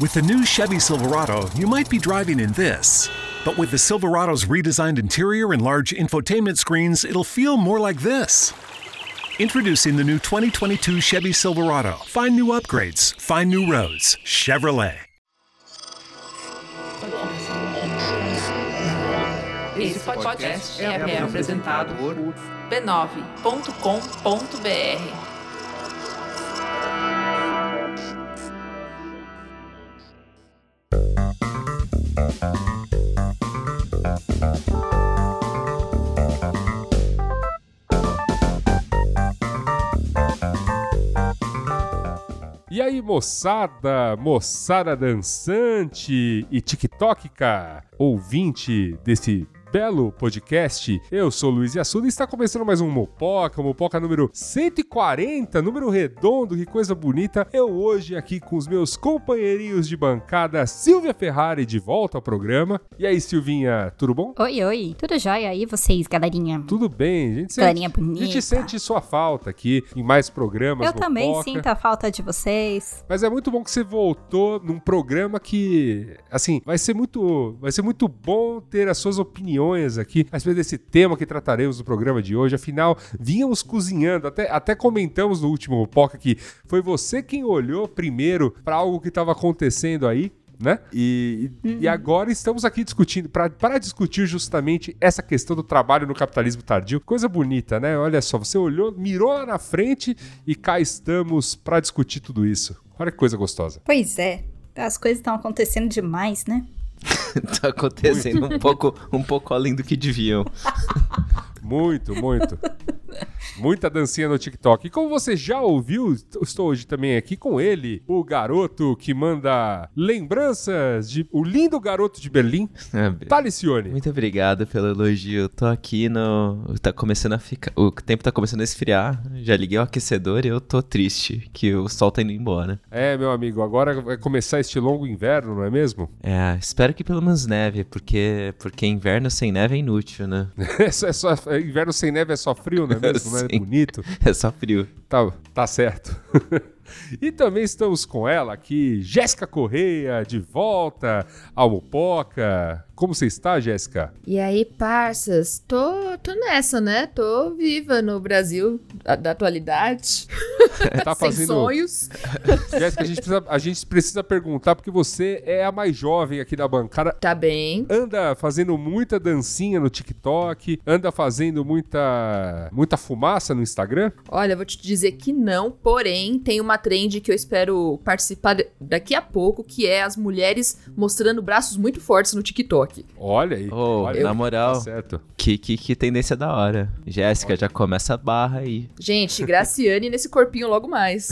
With the new Chevy Silverado, you might be driving in this. But with the Silverado's redesigned interior and large infotainment screens, it'll feel more like this. Introducing the new 2022 Chevy Silverado. Find new upgrades, find new roads. Chevrolet. Esse podcast é, é apresentado por b9.com.br. E aí, moçada, moçada dançante e TikTokica, ouvinte desse belo podcast. Eu sou Luiz Assuda e está começando mais um Mopoca, Mopoca número 140, número redondo, que coisa bonita. Eu hoje aqui com os meus companheirinhos de bancada, Silvia Ferrari de volta ao programa. E aí, Silvinha, tudo bom? Oi, oi, tudo jóia aí vocês, galerinha? Tudo bem, a gente sente, Galerinha bonita. a gente sente sua falta aqui em mais programas Eu também Mopoca. sinto a falta de vocês. Mas é muito bom que você voltou num programa que, assim, vai ser muito, vai ser muito bom ter as suas opiniões aqui a respeito desse tema que trataremos no programa de hoje. Afinal, vínhamos cozinhando, até, até comentamos no último Poca que foi você quem olhou primeiro para algo que estava acontecendo aí. Né? E, e- e agora estamos aqui discutindo, para discutir justamente essa questão do trabalho no capitalismo tardio. Coisa bonita, né? Olha só, você olhou, mirou lá na frente e cá estamos para discutir tudo isso. Olha que coisa gostosa. Pois é, as coisas estão acontecendo demais, né? tá acontecendo um pouco, um pouco além do que deviam. Muito, muito. Muita dancinha no TikTok. E como você já ouviu, estou hoje também aqui com ele, o garoto que manda lembranças de. O lindo garoto de Berlim, Ah, Talicione. Muito obrigado pelo elogio. Eu tô aqui no. Tá começando a ficar. O tempo tá começando a esfriar. Já liguei o aquecedor e eu tô triste que o sol tá indo embora. É, meu amigo, agora vai começar este longo inverno, não é mesmo? É, espero que pelo menos neve, porque, porque inverno sem neve é inútil, né? É só, é só- inverno sem neve é só frio, não é mesmo? bonito? É só frio. Tá, tá certo. e também estamos com ela aqui, Jéssica Correia, de volta ao Mupoca. Como você está, Jéssica? E aí, parças, tô, tô nessa, né? Tô viva no Brasil da, da atualidade, Tá sem fazendo. sonhos. Jéssica, a gente, precisa, a gente precisa perguntar, porque você é a mais jovem aqui da bancada. Tá bem. Anda fazendo muita dancinha no TikTok, anda fazendo muita muita fumaça no Instagram. Olha, eu vou te dizer que não, porém, tem uma trend que eu espero participar daqui a pouco, que é as mulheres mostrando braços muito fortes no TikTok. Olha aí. Ô, olha, na moral. Tá certo. Que, que, que tendência da hora. Jéssica, já começa a barra aí. Gente, Graciane nesse corpinho logo mais.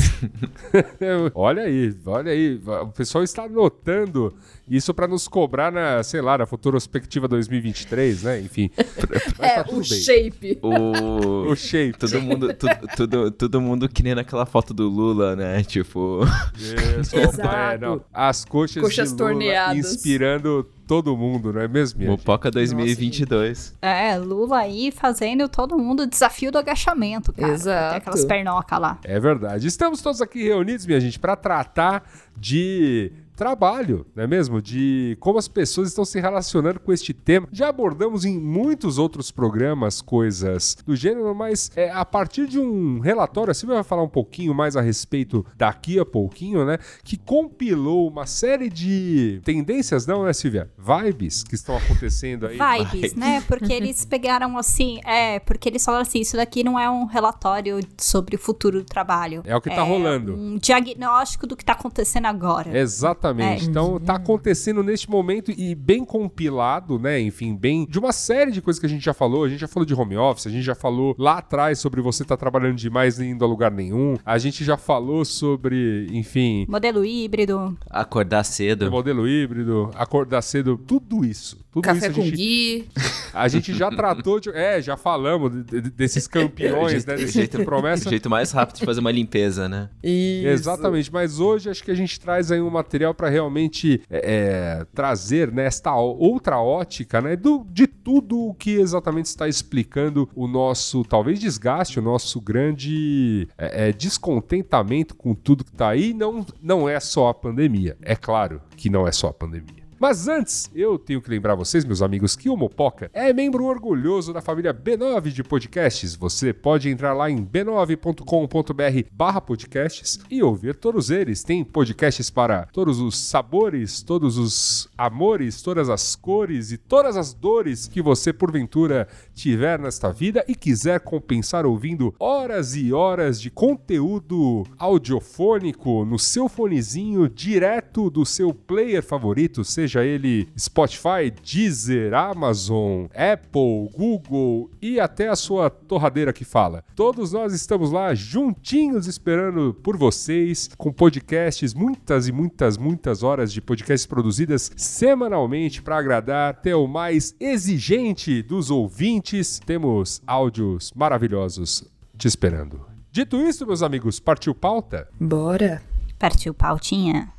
olha aí, olha aí. O pessoal está notando isso para nos cobrar na, sei lá, na Futurospectiva 2023, né? Enfim. Mas é, tá tudo o bem. shape. O. O shape. Todo mundo, tudo, tudo, todo mundo que nem naquela foto do Lula, né? Tipo. Isso, é, não. As coxas Coxas de Lula torneadas. inspirando todo mundo, não é mesmo? minha gente? Mopoca 2022. É, Lula aí fazendo todo mundo o desafio do agachamento, cara. Exato. Tem aquelas pernocas lá. É verdade. Estamos todos aqui reunidos, minha gente, para tratar de trabalho, não é mesmo? De como as pessoas estão se relacionando com este tema. Já abordamos em muitos outros programas coisas do gênero, mas é, a partir de um relatório, a Silvia vai falar um pouquinho mais a respeito daqui a pouquinho, né? Que compilou uma série de tendências, não, né, Silvia? Vibes que estão acontecendo aí. Vibes, né? Porque eles pegaram assim, é, porque eles falaram assim, isso daqui não é um relatório sobre o futuro do trabalho. É o que tá rolando. um diagnóstico do que tá acontecendo agora. Exatamente. É. Então tá acontecendo neste momento e bem compilado, né? Enfim, bem de uma série de coisas que a gente já falou. A gente já falou de home office, a gente já falou lá atrás sobre você tá trabalhando demais e indo a lugar nenhum. A gente já falou sobre, enfim, Modelo híbrido. Acordar cedo. modelo híbrido, acordar cedo, tudo isso. Tudo Café isso a com gente, Gui. a gente já tratou de. É, já falamos de- de- desses campeões, né? Desse jeito, promessa. jeito mais rápido de fazer uma limpeza, né? Isso. Exatamente, mas hoje acho que a gente traz aí um material para realmente é, é, trazer nesta né, outra ótica né, do, de tudo o que exatamente está explicando o nosso, talvez desgaste, o nosso grande é, é, descontentamento com tudo que está aí. Não, não é só a pandemia, é claro que não é só a pandemia. Mas antes, eu tenho que lembrar vocês, meus amigos, que o Mopoca é membro orgulhoso da família B9 de podcasts. Você pode entrar lá em b9.com.br barra podcasts e ouvir todos eles. Tem podcasts para todos os sabores, todos os amores, todas as cores e todas as dores que você, porventura, tiver nesta vida e quiser compensar ouvindo horas e horas de conteúdo audiofônico no seu fonezinho direto do seu player favorito, seja seja ele Spotify, Deezer, Amazon, Apple, Google e até a sua torradeira que fala. Todos nós estamos lá juntinhos esperando por vocês, com podcasts, muitas e muitas, muitas horas de podcasts produzidas semanalmente para agradar até o mais exigente dos ouvintes. Temos áudios maravilhosos te esperando. Dito isso, meus amigos, partiu pauta? Bora! Partiu pautinha.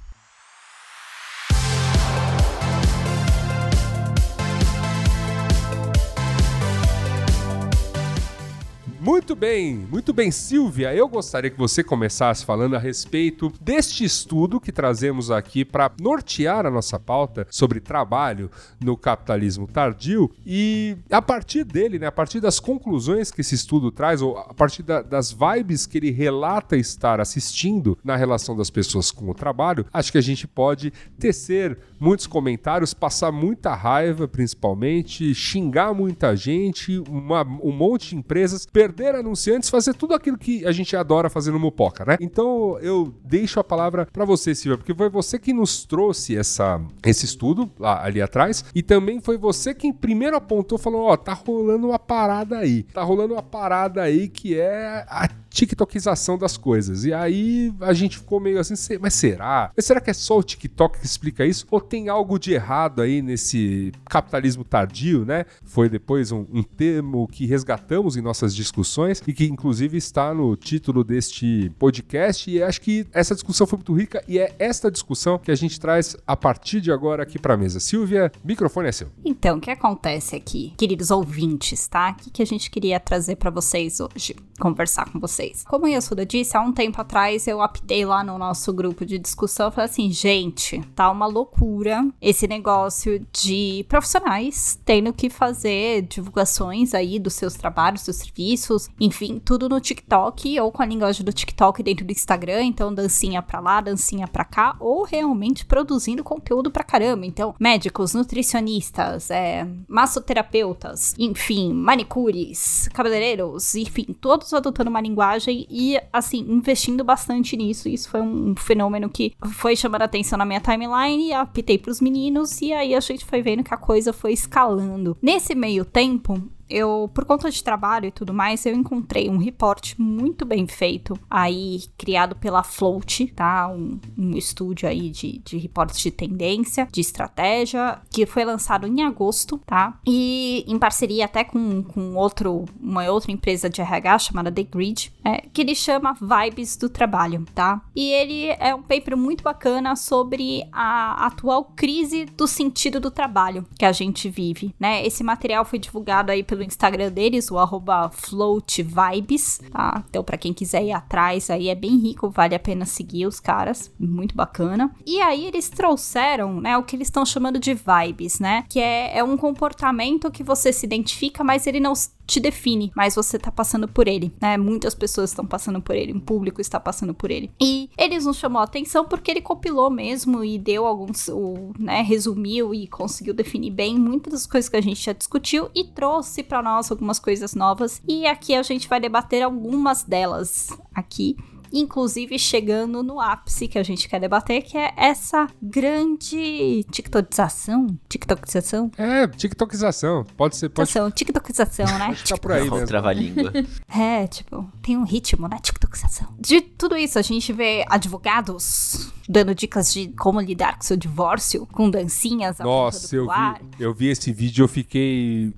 Muito bem, muito bem, Silvia. Eu gostaria que você começasse falando a respeito deste estudo que trazemos aqui para nortear a nossa pauta sobre trabalho no capitalismo tardio e a partir dele, né, a partir das conclusões que esse estudo traz, ou a partir da, das vibes que ele relata estar assistindo na relação das pessoas com o trabalho, acho que a gente pode tecer muitos comentários, passar muita raiva, principalmente, xingar muita gente, uma, um monte de empresas, anunciantes, fazer tudo aquilo que a gente adora fazer no Mupoca, né? Então eu deixo a palavra para você, Silvia, porque foi você que nos trouxe essa, esse estudo lá, ali atrás e também foi você quem primeiro apontou, falou: Ó, oh, tá rolando uma parada aí, tá rolando uma parada aí que é a TikTokização das coisas. E aí a gente ficou meio assim, mas será? Mas será que é só o TikTok que explica isso? Ou tem algo de errado aí nesse capitalismo tardio, né? Foi depois um, um termo que resgatamos em nossas discussões e que inclusive está no título deste podcast. E acho que essa discussão foi muito rica e é esta discussão que a gente traz a partir de agora aqui para mesa. Silvia, microfone é seu. Então, o que acontece aqui, queridos ouvintes, tá? O que a gente queria trazer para vocês hoje? Conversar com vocês. Como a Yasuda disse, há um tempo atrás eu aptei lá no nosso grupo de discussão, falei assim, gente, tá uma loucura esse negócio de profissionais tendo que fazer divulgações aí dos seus trabalhos, dos serviços, enfim, tudo no TikTok ou com a linguagem do TikTok dentro do Instagram, então dancinha pra lá, dancinha pra cá, ou realmente produzindo conteúdo pra caramba. Então, médicos, nutricionistas, é, massoterapeutas, enfim, manicures, cabeleireiros, enfim, todos adotando uma linguagem e, assim, investindo bastante nisso. Isso foi um fenômeno que foi chamando atenção na minha timeline, apitei pros meninos, e aí a gente foi vendo que a coisa foi escalando. Nesse meio tempo, eu, por conta de trabalho e tudo mais, eu encontrei um reporte muito bem feito, aí criado pela Float, tá? Um, um estúdio aí de, de reportes de tendência, de estratégia, que foi lançado em agosto, tá? E em parceria até com, com outro, uma outra empresa de RH chamada The Grid, é, que ele chama Vibes do Trabalho, tá? E ele é um paper muito bacana sobre a atual crise do sentido do trabalho que a gente vive, né? Esse material foi divulgado aí pelo pelo Instagram deles, o arroba floatvibes, tá? Então, pra quem quiser ir atrás, aí é bem rico, vale a pena seguir os caras, muito bacana. E aí eles trouxeram, né, o que eles estão chamando de vibes, né? Que é, é um comportamento que você se identifica, mas ele não te define, mas você tá passando por ele, né? Muitas pessoas estão passando por ele, o público está passando por ele. E eles nos chamou a atenção porque ele compilou mesmo e deu alguns, o, né, resumiu e conseguiu definir bem muitas das coisas que a gente já discutiu e trouxe para nós algumas coisas novas. E aqui a gente vai debater algumas delas aqui inclusive chegando no ápice que a gente quer debater, que é essa grande tiktokização. TikTokização? É, tiktokização. Pode ser. Pode... TikTokização, né? Acho que tá por aí mesmo. Trava-língua. é, tipo, tem um ritmo, né? TikTokização. De tudo isso, a gente vê advogados dando dicas de como lidar com seu divórcio, com dancinhas Nossa, eu vi, eu vi esse vídeo, eu fiquei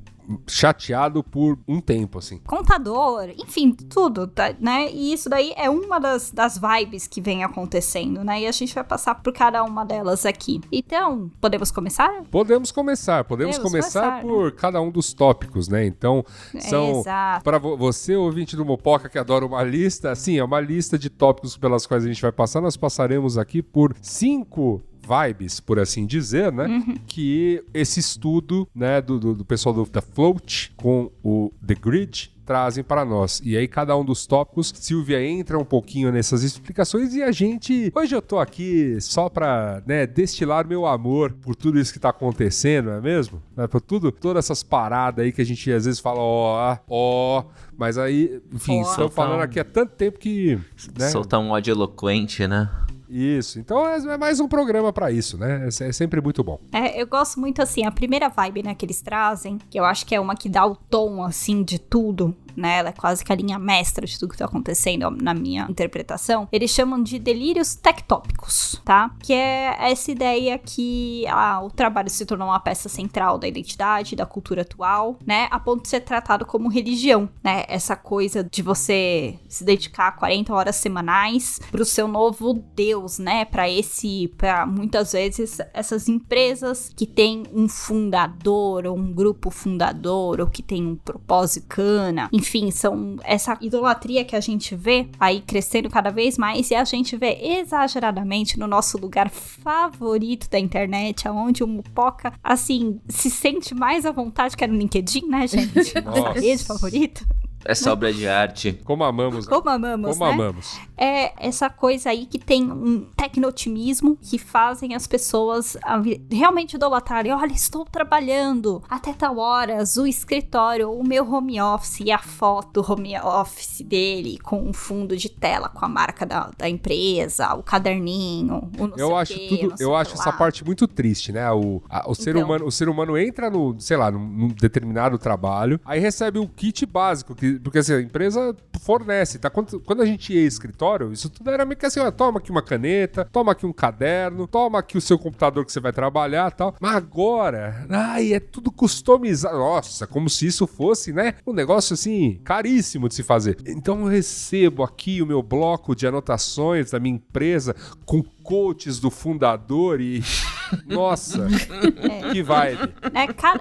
chateado por um tempo, assim. Contador, enfim, tudo, tá, né? E isso daí é uma das, das vibes que vem acontecendo, né? E a gente vai passar por cada uma delas aqui. Então, podemos começar? Podemos começar, podemos, Podemos começar, começar, por cada um dos tópicos, né? Então, são Exato. para você, ouvinte do Mopoca que adora uma lista, sim, é uma lista de tópicos pelas quais a gente vai passar. Nós passaremos aqui por cinco vibes, por assim dizer, né? Uhum. Que esse estudo, né, do, do, do pessoal do, da Float com o The Grid trazem para nós. E aí, cada um dos tópicos, Silvia entra um pouquinho nessas explicações e a gente. Hoje eu tô aqui só pra, né, destilar meu amor por tudo isso que tá acontecendo, não é mesmo? Né, por tudo, todas essas paradas aí que a gente às vezes fala, ó, ó, mas aí, enfim, Ó. estamos falando aqui há tanto tempo que. Né? Soltar um ódio eloquente, né? Isso. Então é é mais um programa pra isso, né? É é sempre muito bom. É, eu gosto muito assim, a primeira vibe, né, que eles trazem, que eu acho que é uma que dá o tom, assim, de tudo, né? Ela é quase que a linha mestra de tudo que tá acontecendo, na minha interpretação. Eles chamam de delírios tectópicos, tá? Que é essa ideia que ah, o trabalho se tornou uma peça central da identidade, da cultura atual, né? A ponto de ser tratado como religião, né? Essa coisa de você se dedicar 40 horas semanais pro seu novo Deus, né? Para esse, para muitas vezes essas empresas que têm um fundador ou um grupo fundador ou que tem um propósito cana, enfim, são essa idolatria que a gente vê aí crescendo cada vez mais e a gente vê exageradamente no nosso lugar favorito da internet, aonde o Mupoca, assim, se sente mais à vontade que é no LinkedIn, né, gente? Nossa Nossa. rede favorita. Essa obra de arte. Como amamos. né? Como amamos, Como né? amamos. é essa coisa aí que tem um tecnotimismo que fazem as pessoas realmente idolatrarem. Olha, estou trabalhando até tal horas, o escritório, o meu home office e a foto home office dele com um fundo de tela com a marca da, da empresa, o caderninho, o não sei Eu o acho quê, tudo, não sei eu acho essa parte muito triste, né? O, a- o ser Então. humano, o ser humano entra no, sei lá, num, num determinado trabalho, aí recebe o kit básico, que, porque assim, a empresa fornece, tá? Quando, quando a gente ia escritório, isso tudo era meio que assim, ó, toma aqui uma caneta, toma aqui um caderno, toma aqui o seu computador que você vai trabalhar, tal. Mas agora, ai, é tudo customizado. Nossa, como se isso fosse, né? Um negócio assim caríssimo de se fazer. Então eu recebo aqui o meu bloco de anotações da minha empresa com coaches do fundador e nossa, que vibe.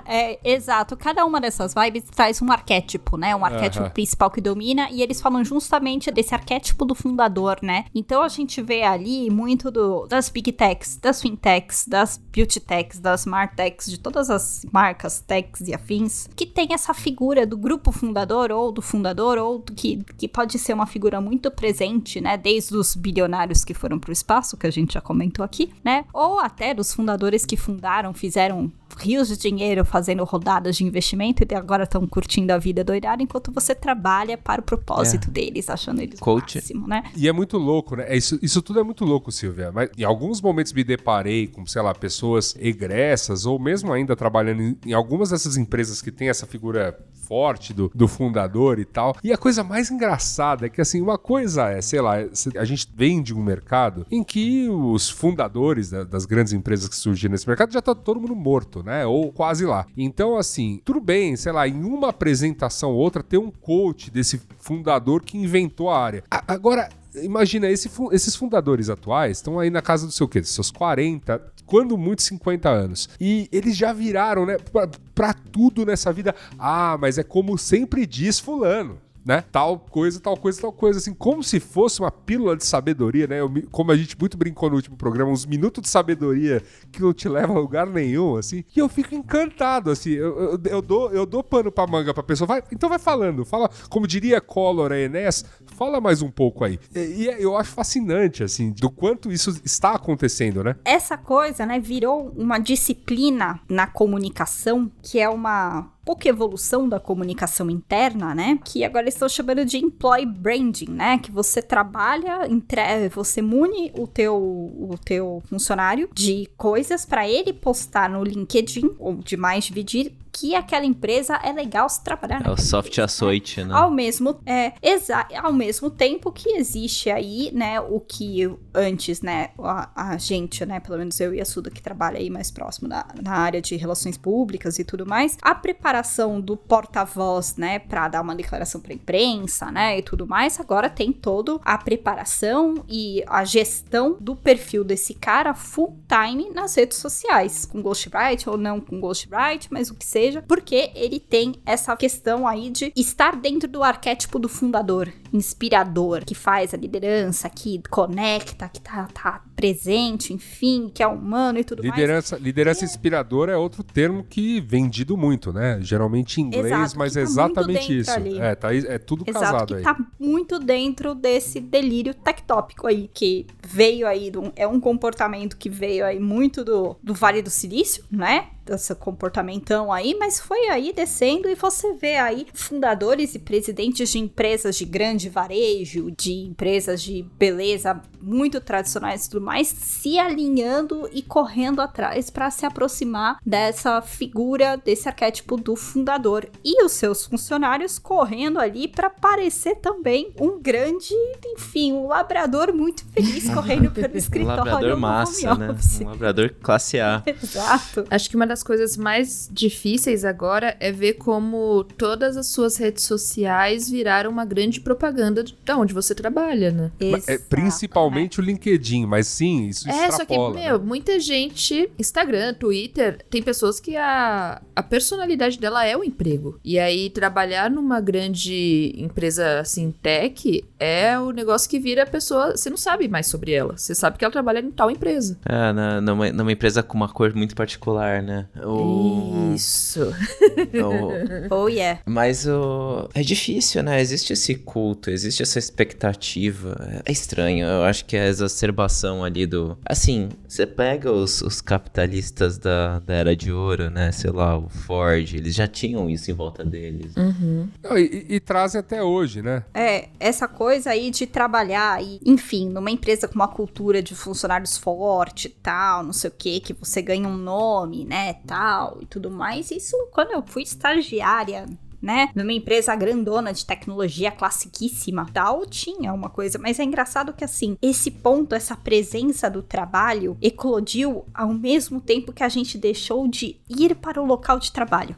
É, é, exato, cada uma dessas vibes traz um arquétipo, né? Um arquétipo Aham. principal que domina, e eles falam justamente desse arquétipo do fundador, né? Então a gente vê ali muito do, das big techs, das fintechs, das beauty techs, das smart techs, de todas as marcas techs e afins, que tem essa figura do grupo fundador, ou do fundador, ou do que, que pode ser uma figura muito presente, né? Desde os bilionários que foram pro espaço, que a gente já comentou aqui, né? Ou até dos fundadores que fundaram, fizeram rios de dinheiro fazendo rodadas de investimento e agora estão curtindo a vida doidada enquanto você trabalha para o propósito deles, achando eles Coach. o máximo, né? E é muito louco, né? É Isso, isso tudo é muito louco, Silvia. Mas em alguns momentos me deparei com, sei lá, pessoas egressas ou mesmo ainda trabalhando em, em algumas dessas empresas que tem essa figura forte do, do fundador e tal. E a coisa mais engraçada é que, assim, uma coisa é, sei lá, a gente vende um mercado em que os fundadores da- das grandes empresas que surgiram nesse mercado já tá todo mundo morto, né? Ou quase lá. Então, assim, tudo bem, sei lá, em uma apresentação ou outra ter um coach desse fundador que inventou a área. A- agora, imagina, esse esses fundadores atuais estão aí na casa do seu quê? Dos seus 40, quando muito 50 anos. E eles já viraram, né, pra, pra tudo nessa vida. Ah, mas é como sempre diz fulano. Né? Tal coisa, tal coisa, tal coisa, assim, como se fosse uma pílula de sabedoria, né? Eu como a gente muito brincou no último programa, uns minutos de sabedoria que não te levam a lugar nenhum, assim. E eu fico encantado, assim. Eu, eu, eu dou, eu dou pano pra manga pra pessoa. Vai, então vai falando, fala, como diria Collor a Enéas, fala mais um pouco aí. E, e eu acho fascinante, assim, do quanto isso está acontecendo, né? Essa coisa, né, virou uma disciplina na comunicação, que é uma pouca evolução da comunicação interna, né? Que agora estão chamando de employee branding, né? Que você trabalha, entre... você mune o teu, o teu funcionário de coisas para ele postar no LinkedIn ou demais dividir que aquela empresa é legal se trabalhar É o soft empresa, né? açoite, né? Ao mesmo, é, ao mesmo tempo que existe aí, né, o que antes, né, a, a gente, né, pelo menos eu e a Suda que trabalha aí mais próximo na, na área de relações públicas e tudo mais, a preparação do porta-voz, né, para dar uma declaração para imprensa, né, e tudo mais, agora tem todo a preparação e a gestão do perfil desse cara full time nas redes sociais, com ghostwrite ou não com ghostwrite, mas o que seja, porque ele tem essa questão aí de estar dentro do arquétipo do fundador, inspirador, que faz a liderança, que conecta, que tá, tá presente, enfim, que é humano e tudo mais. Liderança, liderança inspiradora é outro termo que vendido muito, né? Geralmente em inglês, Exato, mas é tá exatamente isso. ali. É, tá, é tudo Exato, casado que aí. tá muito dentro desse delírio tectópico aí, que veio aí, do- é um comportamento que veio aí muito do, do Vale do Silício, né? Desse comportamentão aí, mas foi aí descendo e você vê aí fundadores e presidentes de empresas de grande varejo, de empresas de beleza muito tradicionais e mais, se alinhando e correndo atrás para se aproximar dessa figura, desse arquétipo do fundador. E os seus funcionários correndo ali para parecer também um grande, enfim, um labrador muito feliz correndo pelo Um escritório. labrador no massa, né? Um labrador classe A. Exato. Acho que uma das coisas mais difíceis agora é ver como todas as suas redes sociais viraram uma grande propaganda de de onde você trabalha, né? É, Exato, principalmente o LinkedIn, mas sim, isso É, só que, meu, né? muita gente, Instagram, Twitter, tem pessoas que a, a personalidade dela é o emprego. E aí, trabalhar numa grande empresa assim, tech, é o negócio que vira a pessoa. Você não sabe mais sobre ela. Você sabe que ela trabalha em tal empresa. É, na, numa, numa empresa com uma cor muito particular, né? O, Isso. o- Oh, yeah. mas o, é difícil, né? Existe esse culto, existe essa expectativa. É estranho, eu acho que é a exacerbação ali do. Assim, você pega os, os capitalistas da, da Era de Ouro, né? Sei lá, o Ford, eles já tinham isso em volta deles. Não, e, e- e trazem até hoje, né? É, essa coisa aí de trabalhar e, enfim, numa empresa com uma cultura de funcionários forte e tal, não sei o que, que você ganha um nome, né, tal e tudo mais. Isso quando eu fui estagiária. Né? Numa empresa grandona de tecnologia classiquíssima, tal, tinha uma coisa, mas é engraçado que assim, esse ponto, essa presença do trabalho eclodiu ao mesmo tempo que a gente deixou de ir para o local de trabalho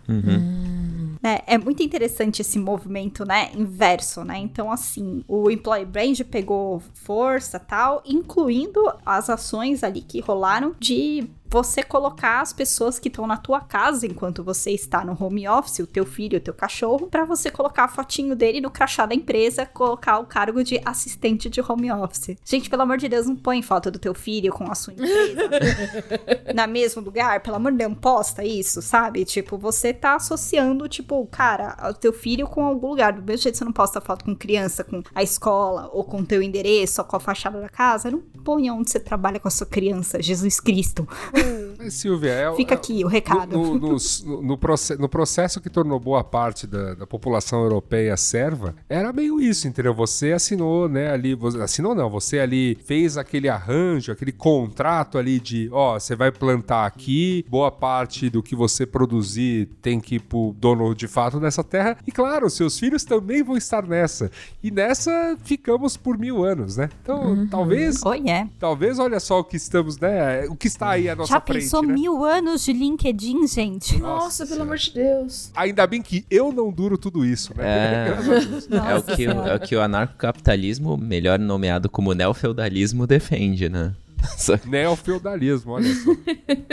né? É muito interessante esse movimento, né? Inverso, né? Então, assim, o Employee Brand pegou força tal, incluindo as ações ali que rolaram de você colocar as pessoas que estão na tua casa enquanto você está no home office, o teu filho, o teu cachorro, pra você colocar a fotinho dele no crachá da empresa, colocar o cargo de assistente de home office. Gente, pelo amor de Deus, não põe foto do teu filho com a sua empresa na mesmo lugar, pelo amor de Deus, não posta isso, sabe? Tipo, você tá associando, tipo, cara, o teu filho com algum lugar. Do mesmo jeito você não posta foto com criança, com a escola, ou com o teu endereço, ou com a fachada da casa, não põe onde você trabalha com a sua criança, Jesus Cristo. Mas, Silvia, é, Fica é- aqui o recado. No, no, no- no proce- no processo que tornou boa parte da, da população europeia serva, era meio isso, entendeu? Você assinou, né, ali, você, assinou não, você ali fez aquele arranjo, aquele contrato ali de, ó, você vai plantar aqui, boa parte do que você produzir tem que ir pro dono de fato dessa terra, e claro, seus filhos também vão estar nessa. E nessa ficamos por mil anos, né? Então, talvez, Oh, yeah. talvez, olha só o que estamos, né, o que está aí à nossa Já frente, pensou né? mil anos de LinkedIn, gente? Nossa, pelo Senhora. amor de Deus. Ainda bem que eu não duro tudo isso, né? É. É o, Nossa que, é o que o anarcocapitalismo, melhor nomeado como neofeudalismo, defende, né? Neofeudalismo, olha só.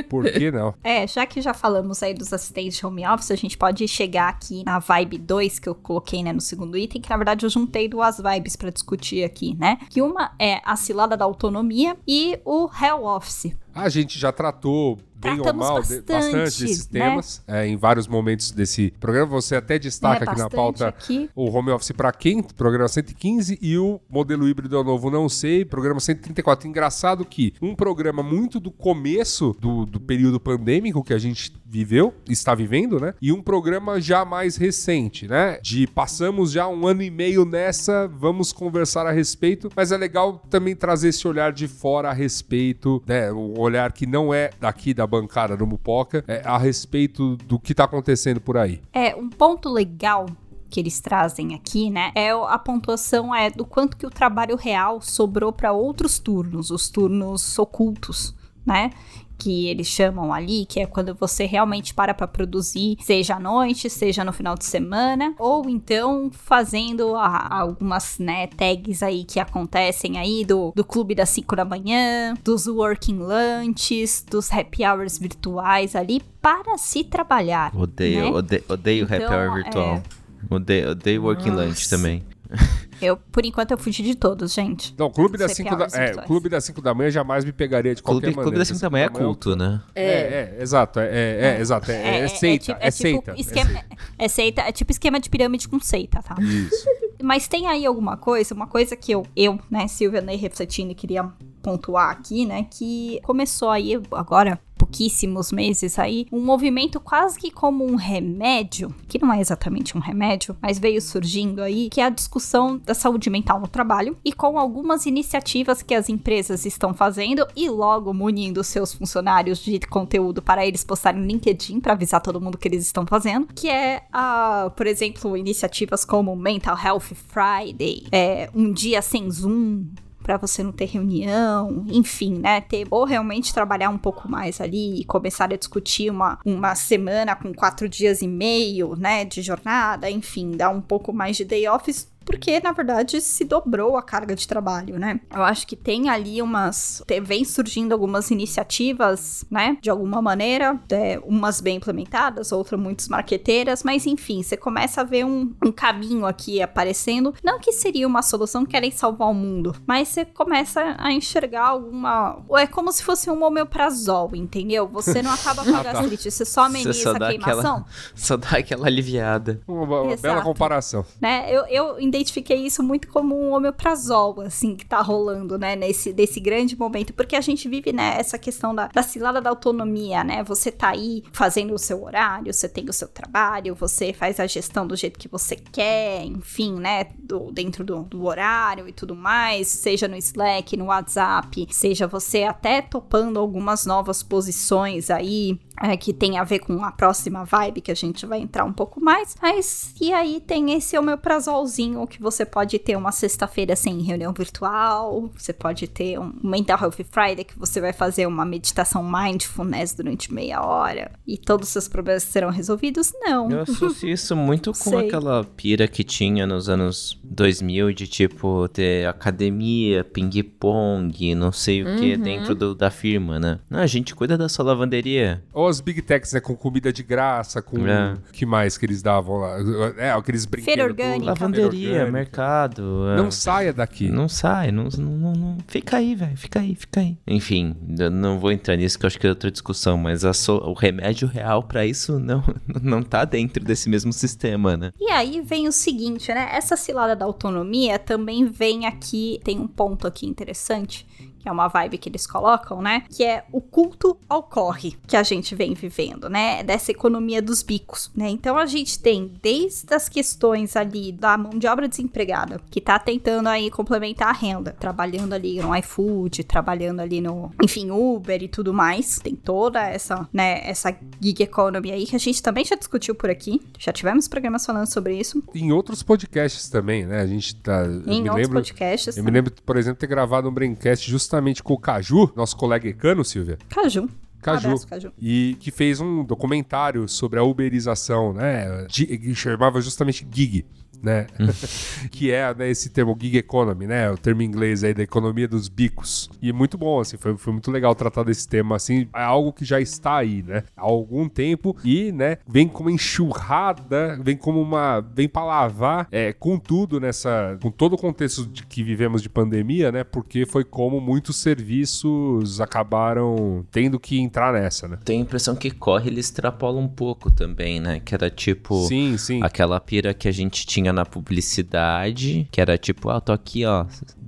Por que não? É, já que já falamos aí dos assistentes de home office, a gente pode chegar aqui na vibe 2 que eu coloquei, né, no segundo item, que na verdade eu juntei duas vibes pra discutir aqui, né? Que uma é a cilada da autonomia e o hell office. A gente já tratou bem ou mal bastante, bastante desses né? temas é, em vários momentos desse programa. Você até destaca né, aqui na pauta aqui. o home office para quem, programa 115, e o modelo híbrido é novo não sei, programa 134. Engraçado que um programa muito do começo do, do período pandêmico que a gente viveu, está vivendo, né? E um programa já mais recente, né? De passamos já um ano e meio nessa, vamos conversar a respeito, mas é legal também trazer esse olhar de fora a respeito, né? O olhar que não é daqui da da bancada do Mupoca é, a respeito do que tá acontecendo por aí. É, um ponto legal que eles trazem aqui, né, é a pontuação é do quanto que o trabalho real sobrou para outros turnos, os turnos ocultos, né? Que eles chamam ali, que é quando você realmente para para produzir, seja à noite, seja no final de semana, ou então fazendo a, algumas né, tags aí que acontecem aí do, do clube das 5 da manhã, dos working lunches, dos happy hours virtuais ali para se trabalhar. Odeio, né? odeio, odeio Então, happy hour virtual. é. Odeio, odeio working lunch Nossa. também. Eu, por enquanto, eu fugi de todos, gente. Não, Clube das Happy 5 da, hours é. Clube das 5 da manhã jamais me pegaria de qualquer Clube, maneira. Clube das 5 da manhã é culto, né? É, é, exato, é, é, é, exato, é, é, seita, tipo- é, seita. Tipo esquema, é seita, é tipo esquema de pirâmide com seita, tá? Isso. Mas tem aí alguma coisa, uma coisa que eu, eu né, Silvia Ney refletindo, queria pontuar aqui, né, que começou aí agora pouquíssimos meses aí, um movimento quase que como um remédio, que não é exatamente um remédio, mas veio surgindo aí, que é a discussão da saúde mental no trabalho e com algumas iniciativas que as empresas estão fazendo e logo munindo seus funcionários de conteúdo para eles postarem no LinkedIn para avisar todo mundo que eles estão fazendo, que é a, por exemplo, iniciativas como Mental Health Friday, é, um dia sem Zoom, Pra você não ter reunião, enfim, né? Ter, ou realmente trabalhar um pouco mais ali e começar a discutir uma, uma semana com quatro dias e meio, né? De jornada, enfim, dar um pouco mais de day offs. Porque, na verdade, se dobrou a carga de trabalho, né? Eu acho que tem ali umas. Vem surgindo algumas iniciativas, né? De alguma maneira, é, umas bem implementadas, outras muito marqueteiras, mas enfim, você começa a ver um, um caminho aqui aparecendo. Não que seria uma solução que querem salvar o mundo, mas você começa a enxergar alguma. ou É como se fosse um homeoprazol, entendeu? Você não acaba com a gastrite, você só ameniza Você só a queimação. aquela, só dá aquela aliviada. Uma, uma bela comparação. né? Eu, eu identifiquei isso muito como um homeoprazol, assim, que tá rolando, né? Nesse desse grande momento, porque a gente vive, né? Essa questão da, da cilada da autonomia, né? Você tá aí fazendo o seu horário, você tem o seu trabalho, você faz a gestão do jeito que você quer, enfim, né? Do, dentro do, do horário e tudo mais, seja no Slack, no WhatsApp, seja você até topando algumas novas posições aí, é, que tem a ver com a próxima vibe que a gente vai entrar um pouco mais. Mas e aí tem esse omeprazolzinho que você pode ter uma sexta-feira sem reunião virtual, você pode ter um Mental Health Friday que você vai fazer uma meditação mindfulness durante meia hora e todos os seus problemas serão resolvidos? Não. Eu associo isso muito com Sei. aquela pira que tinha nos anos 2000 de tipo ter academia, ping-pong, não sei o que dentro do- da firma, né? Não, a gente cuida da sua lavanderia. Ou as Big Techs, né? Com comida de graça, com. É. O que mais que eles davam lá? É, aqueles brinquedos. Feira orgânica. Lavanderia, orgânica. mercado. é. Não saia daqui. Não sai, não, não, não, não- Fica aí, velho. Fica aí, fica aí. Enfim, eu não vou entrar nisso que eu acho que é outra discussão, mas a so- o remédio real pra isso não, não tá dentro desse mesmo sistema, né? E aí vem o seguinte, né? Essa cilada da autonomia também vem aqui, tem um ponto aqui interessante, que é uma vibe que eles colocam, né? Que é o culto ao corre que a gente vem vivendo, né? Dessa economia dos bicos, né? Então a gente tem desde as questões ali da mão de obra desempregada, que tá tentando aí complementar a renda, trabalhando ali no iFood, trabalhando ali no, enfim, Uber e tudo mais. Tem toda essa, né, essa gig economy aí que a gente também já discutiu por aqui. Já tivemos programas falando sobre isso Em outros podcasts também, né? A gente tá. em outros lembro. podcasts. Eu me lembro, por exemplo, ter gravado um Braincast justamente com o Caju, nosso colega Ecano, Silvia. Caju. Caju. Abraço, Caju. E que fez um documentário sobre a uberização, né? De- Que chamava justamente gig, né? que é né, esse termo gig economy, né? O termo em inglês aí da economia dos bicos. E muito bom, assim, foi, foi muito legal tratar desse tema, assim. É algo que já está aí, né? Há algum tempo e, né, vem como enxurrada, vem como uma... Vem pra lavar é, com tudo nessa... Com todo o contexto de que vivemos de pandemia, né? Porque foi como muitos serviços acabaram tendo que entrar nessa, né? Tenho a impressão que corre ele extrapola um pouco também, né? Que era tipo. Sim, sim. Aquela pira que a gente tinha na publicidade, que era tipo, ah, tô aqui, ó,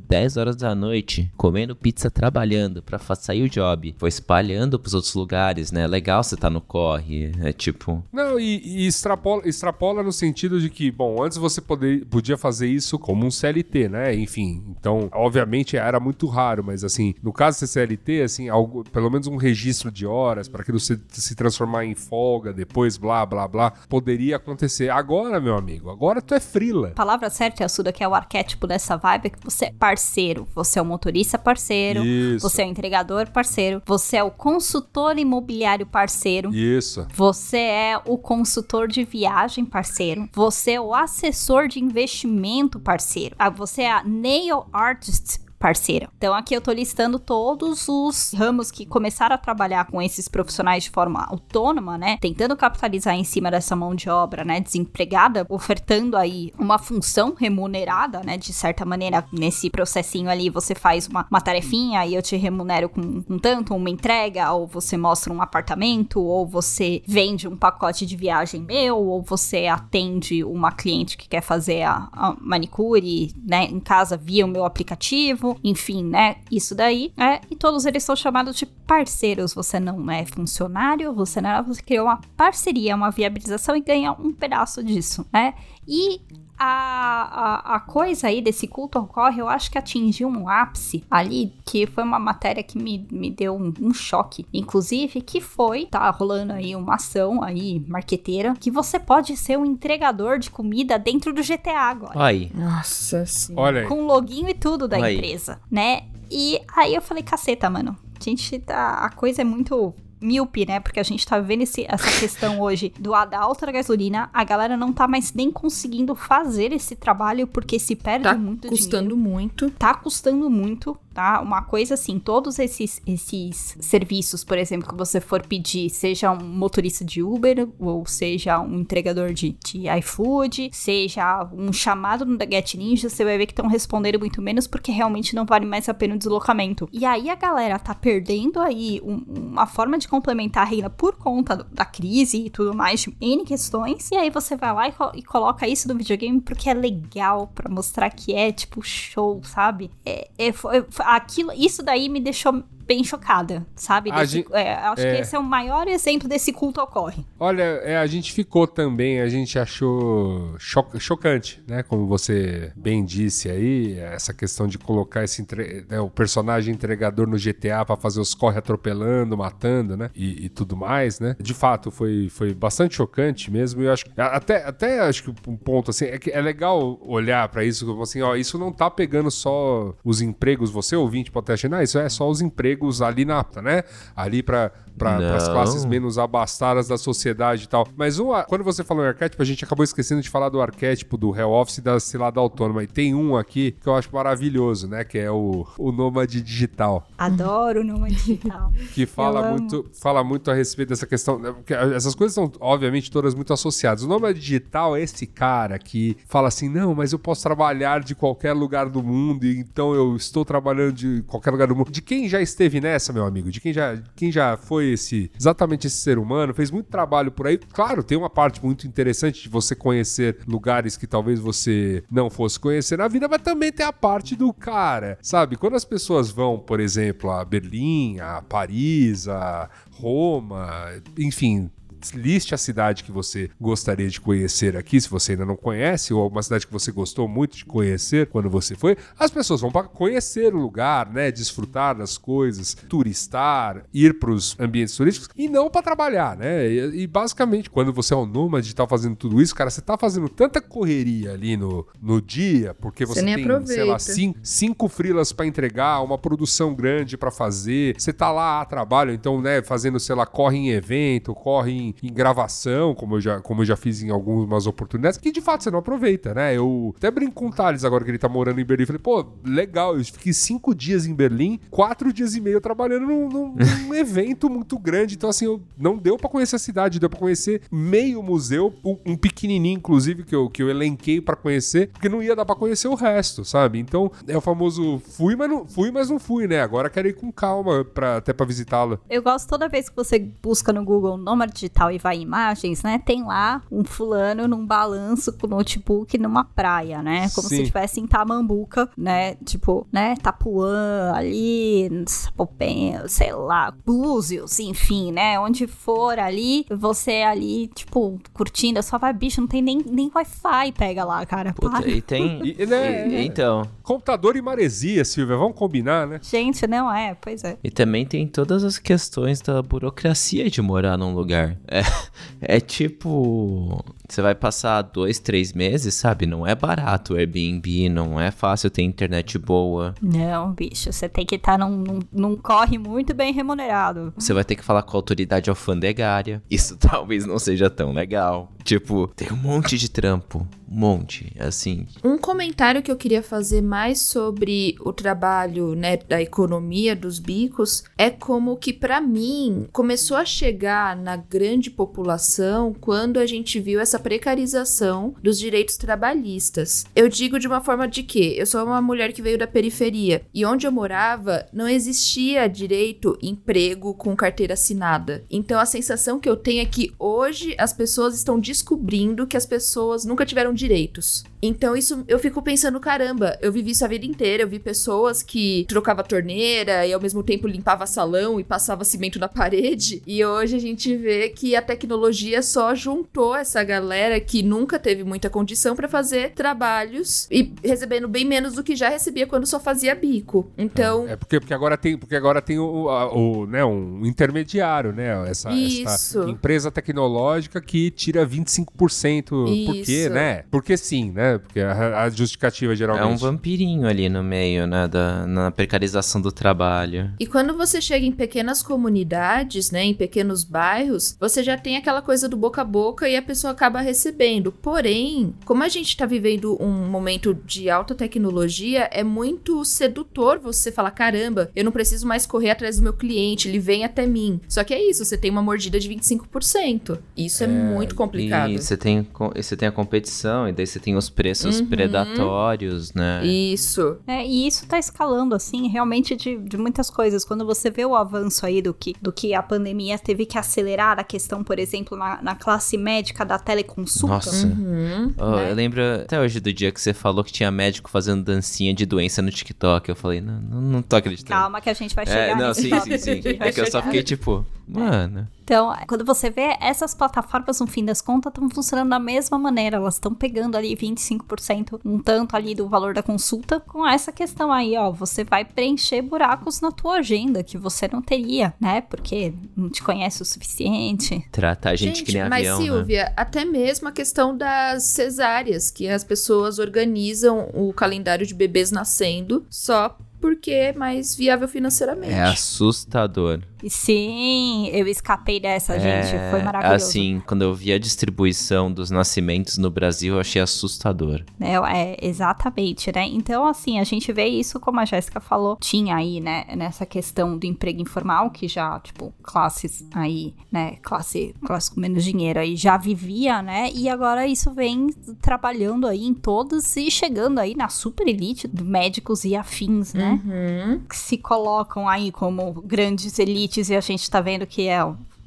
10 horas da noite, comendo pizza, trabalhando pra sair o job. Foi espalhando pros outros lugares, né? Legal você tá no corre. É tipo. Não, e, e extrapola, extrapola no sentido de que, bom, antes você poder, podia fazer isso como um CLT, né? Enfim, então, obviamente era muito raro, mas assim, no caso de CLT, assim, algo, pelo menos um registro de horas para aquilo se, se transformar em folga depois, blá, blá, blá, poderia acontecer. Agora, meu amigo, agora tu é frila. A palavra certa, Assuda, que é o arquétipo dessa vibe, é que você é parceiro. Você é o motorista parceiro, Isso. você é o entregador parceiro, você é o consultor imobiliário parceiro. Isso. Você é o consultor de viagem parceiro. Você é o assessor de investimento parceiro. Ah, Você é a nail artist parceira. Então aqui eu tô listando todos os ramos que começaram a trabalhar com esses profissionais de forma autônoma, né? Tentando capitalizar em cima dessa mão de obra, né? Desempregada, ofertando aí uma função remunerada, né? De certa maneira, nesse processinho ali, você faz uma, uma tarefinha e eu te remunero com, com tanto, uma entrega, ou você mostra um apartamento, ou você vende um pacote de viagem meu, ou você atende uma cliente que quer fazer a, a manicure, né? Em casa via o meu aplicativo enfim, né? Isso daí, é. E todos eles são chamados de parceiros. Você não é funcionário, você não é, você criou uma parceria, uma viabilização e ganha um pedaço disso, né? E a, a, a coisa aí desse culto ocorre, eu acho que atingiu um ápice ali, que foi uma matéria que me, me deu um, um choque. Inclusive, que foi, tá rolando aí uma ação aí, marqueteira, que você pode ser um entregador de comida dentro do GTA agora Aí. Nossa senhora. Olha aí. com login e tudo da Aí. empresa, né? E aí eu falei, caceta, mano. A gente tá. A coisa é muito míope, né? Porque a gente tá vendo esse- essa questão hoje do da alta gasolina. A galera não tá mais nem conseguindo fazer esse trabalho porque se perde Tá muito custando dinheiro. muito. Tá custando muito, tá? Uma coisa assim, todos esses, esses serviços, por exemplo, que você for pedir, seja um motorista de Uber, ou seja um entregador de, de iFood, seja um chamado no Get Ninja, você vai ver que estão respondendo muito menos porque realmente não vale mais a pena o deslocamento. E aí a galera tá perdendo aí um- uma forma de complementar a renda por conta do- da crise e tudo mais, de N questões. E aí você vai lá e, co- e coloca isso no videogame porque é legal pra mostrar que é tipo show, sabe? É, é- foi- aquilo, isso daí me deixou bem chocada, sabe? Desse- gen- é, acho é. que esse é o maior exemplo desse culto ocorre. Olha, é, a gente ficou também, a gente achou cho- chocante, né? Como você bem disse aí, essa questão de colocar esse entre- né, o personagem entregador no GTA pra fazer os corre atropelando, matando, né? E, e tudo mais, né? De fato, foi, foi bastante chocante mesmo. E eu acho até, até acho que um ponto assim é que é legal olhar pra isso como assim, ó, isso não tá pegando só os empregos, você ouvinte pode achando, ah, isso é só os empregos ali na, né? Ali pra para as classes menos abastadas da sociedade e tal. Mas o, quando você falou em arquétipo, a gente acabou esquecendo de falar do arquétipo do Hell Office e da cilada autônoma. E tem um aqui que eu acho maravilhoso, né? Que é o, o nômade digital. Adoro numa digital. Que fala muito, fala muito a respeito dessa questão. né, essas coisas são, obviamente, todas muito associadas. O nômade digital é esse cara que fala assim: não, mas eu posso trabalhar de qualquer lugar do mundo, e então eu estou trabalhando de qualquer lugar do mundo. De quem já esteve nessa, meu amigo? De quem já, quem já foi esse exatamente esse ser humano, fez muito trabalho por aí. Claro, tem uma parte muito interessante de você conhecer lugares que talvez você não fosse conhecer na vida, mas também tem a parte do cara, sabe? Quando as pessoas vão, por exemplo, a Berlim, a Paris, a Roma, enfim, liste a cidade que você gostaria de conhecer aqui, se você ainda não conhece, ou uma cidade que você gostou muito de conhecer quando você foi. As pessoas vão para conhecer o lugar, né? Desfrutar das coisas, turistar, ir para os ambientes turísticos e não para trabalhar, né? E, e, basicamente, quando você é um nômade e tá fazendo tudo isso, cara, você tá fazendo tanta correria ali no, no dia, porque você, Você tem, sei lá, aproveita. cinco, cinco frilas para entregar, uma produção grande para fazer. Você tá lá a trabalho, então, né, fazendo, sei lá, corre em evento, corre em, em gravação, como eu, já, como eu já fiz em algumas oportunidades, que de fato você não aproveita, né? Eu até brinco com o Thales agora que ele tá morando em Berlim. Falei, pô, legal, eu fiquei cinco dias em Berlim, quatro dias e meio trabalhando num, num- num evento muito grande. Então, assim, eu, não deu para conhecer a cidade, deu para conhecer meio museu, um, um pequenininho, inclusive, que eu, que eu elenquei para conhecer, porque não ia dar para conhecer o resto, sabe? Então, é o famoso fui, mas não fui, mas não fui, né? Agora quero ir com calma pra, até para visitá-lo. Eu gosto toda vez que você busca no Google nômade digital, tal e vai imagens, né? Tem lá um fulano num balanço com notebook numa praia, né? Como Sim. se estivesse em Tamambuca, né? Tipo, né? Tapuã, ali, Sapopenha, sei lá, Búzios, enfim, né? Onde for ali, você ali, tipo, curtindo, só vai, bicho, não tem nem, nem Wi-Fi pega lá, cara. Puta, Para. e tem. E- né, e- então. Computador e maresia, Silvia, vamos combinar, né? Gente, não é, pois é. E também tem todas as questões da burocracia de morar num lugar. É, é tipo. Você vai passar dois, três meses, sabe? Não é barato o Airbnb, não é fácil ter internet boa. Não, bicho, você tem que estar num, num, num corre muito bem remunerado. Você vai ter que falar com a autoridade alfandegária. Isso talvez não seja tão legal. Tipo, tem um monte de trampo. Um monte, assim. Um comentário que eu queria fazer mais sobre o trabalho, né, da economia dos bicos é como que pra mim começou a chegar na grande população quando a gente viu essa precarização dos direitos trabalhistas. Eu digo de uma forma de que eu sou uma mulher que veio da periferia e onde eu morava não existia direito emprego com carteira assinada. Então a sensação que eu tenho é que hoje as pessoas estão descobrindo que as pessoas nunca tiveram direitos. Então isso eu fico pensando, caramba, eu vivi isso a vida inteira, eu vi pessoas que trocava torneira e ao mesmo tempo limpava salão e passava cimento na parede, e hoje a gente vê que a tecnologia só juntou essa galera que nunca teve muita condição pra fazer trabalhos e recebendo bem menos do que já recebia quando só fazia bico. Então, É porque, porque agora tem, porque agora tem o, a- o, né, um intermediário, né? Essa, essa empresa tecnológica que tira 25%. Por quê, Isso. né? Porque sim, né? Porque a, a justificativa É um geralmente. vampirinho ali no meio, né? Da, na precarização do trabalho. E quando você chega em pequenas comunidades, né, em pequenos bairros, você já tem aquela coisa do boca a boca e a pessoa acaba recebendo. Porém, como a gente tá vivendo um momento de alta tecnologia, é muito sedutor você falar: caramba, eu não preciso mais correr atrás do meu cliente, ele vem até mim. Só que é isso, você tem uma mordida de 25%. Isso é, muito complicado. E você tem, você tem a competição, e daí você tem os preços Uhum. predatórios, né? Isso. É, e isso tá escalando, assim, realmente de, de muitas coisas. Quando você vê o avanço aí do que, do que a pandemia teve que acelerar a questão, por exemplo, na, na classe médica da teleconsulta. Nossa. Uhum. Oh, né? Eu lembro até hoje do dia que você falou que tinha médico fazendo dancinha de doença no TikTok. Eu falei, não, não, não tô acreditando. Calma que a gente vai chegar É, não, sim, sim, sim. É que eu só chegar. fiquei tipo, mano. Então, quando você vê essas plataformas, no fim das contas, estão funcionando da mesma maneira. Elas estão pegando ali 25%, um tanto ali do valor da consulta, com essa questão aí, ó. Você vai preencher buracos na tua agenda que você não teria, né? Porque não te conhece o suficiente. Tratar a gente, que nem mas avião, né? Silvia, até mesmo a questão das cesáreas, que as pessoas organizam o calendário de bebês nascendo só porque é mais viável financeiramente. É assustador. E sim, eu escapei dessa, gente. É, Foi maravilhoso. Assim, quando eu vi a distribuição dos nascimentos no Brasil, eu achei assustador. É, é, exatamente, né? Então, assim, a gente vê isso, como a Jéssica falou, tinha aí, né, nessa questão do emprego informal, que já, tipo, classes aí, né, classe, classe com menos dinheiro aí já vivia, né? E agora isso vem trabalhando aí em todas e chegando aí na super elite de médicos e afins, né? Uhum. Que se colocam aí como grandes elites e a gente tá vendo que é,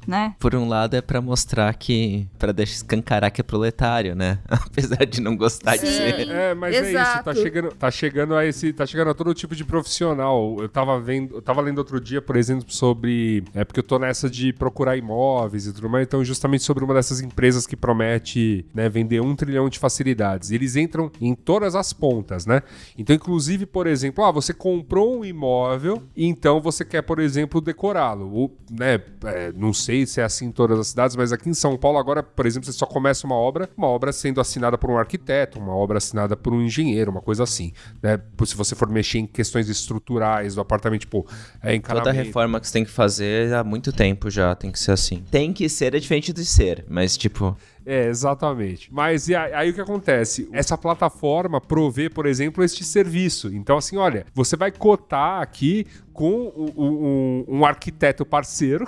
né? Por um lado, é pra mostrar que. pra deixar escancarar que é proletário, né? Apesar de não gostar de Sim. ser. É, mas é isso, tá Exato. chegando, tá chegando a esse, tá chegando a todo tipo de profissional. Eu tava vendo, eu tava lendo outro dia, por exemplo, sobre, é porque eu tô nessa de procurar imóveis e tudo mais, então justamente sobre uma dessas empresas que promete, né, vender um trilhão de facilidades. E eles entram em todas as pontas, né? Então, inclusive, por exemplo, ah, você comprou um imóvel, e então você quer, por exemplo, decorá-lo. Ou, né, é, não sei se é assim em todas as cidades, mas aqui em São Paulo agora, por exemplo, você só começa uma obra, uma obra sendo assinada por um arquiteto, uma obra assinada por um engenheiro, uma coisa assim, né? Por Se você for mexer em questões estruturais do apartamento, tipo, é encanamento. Toda reforma que você tem que fazer há muito tempo já tem que ser assim. Tem que ser é diferente de ser, mas tipo. É, exatamente. Mas e aí, aí o que acontece? Essa plataforma provê, por exemplo, este serviço. Então, assim, olha, você vai cotar aqui com um, um- um arquiteto parceiro.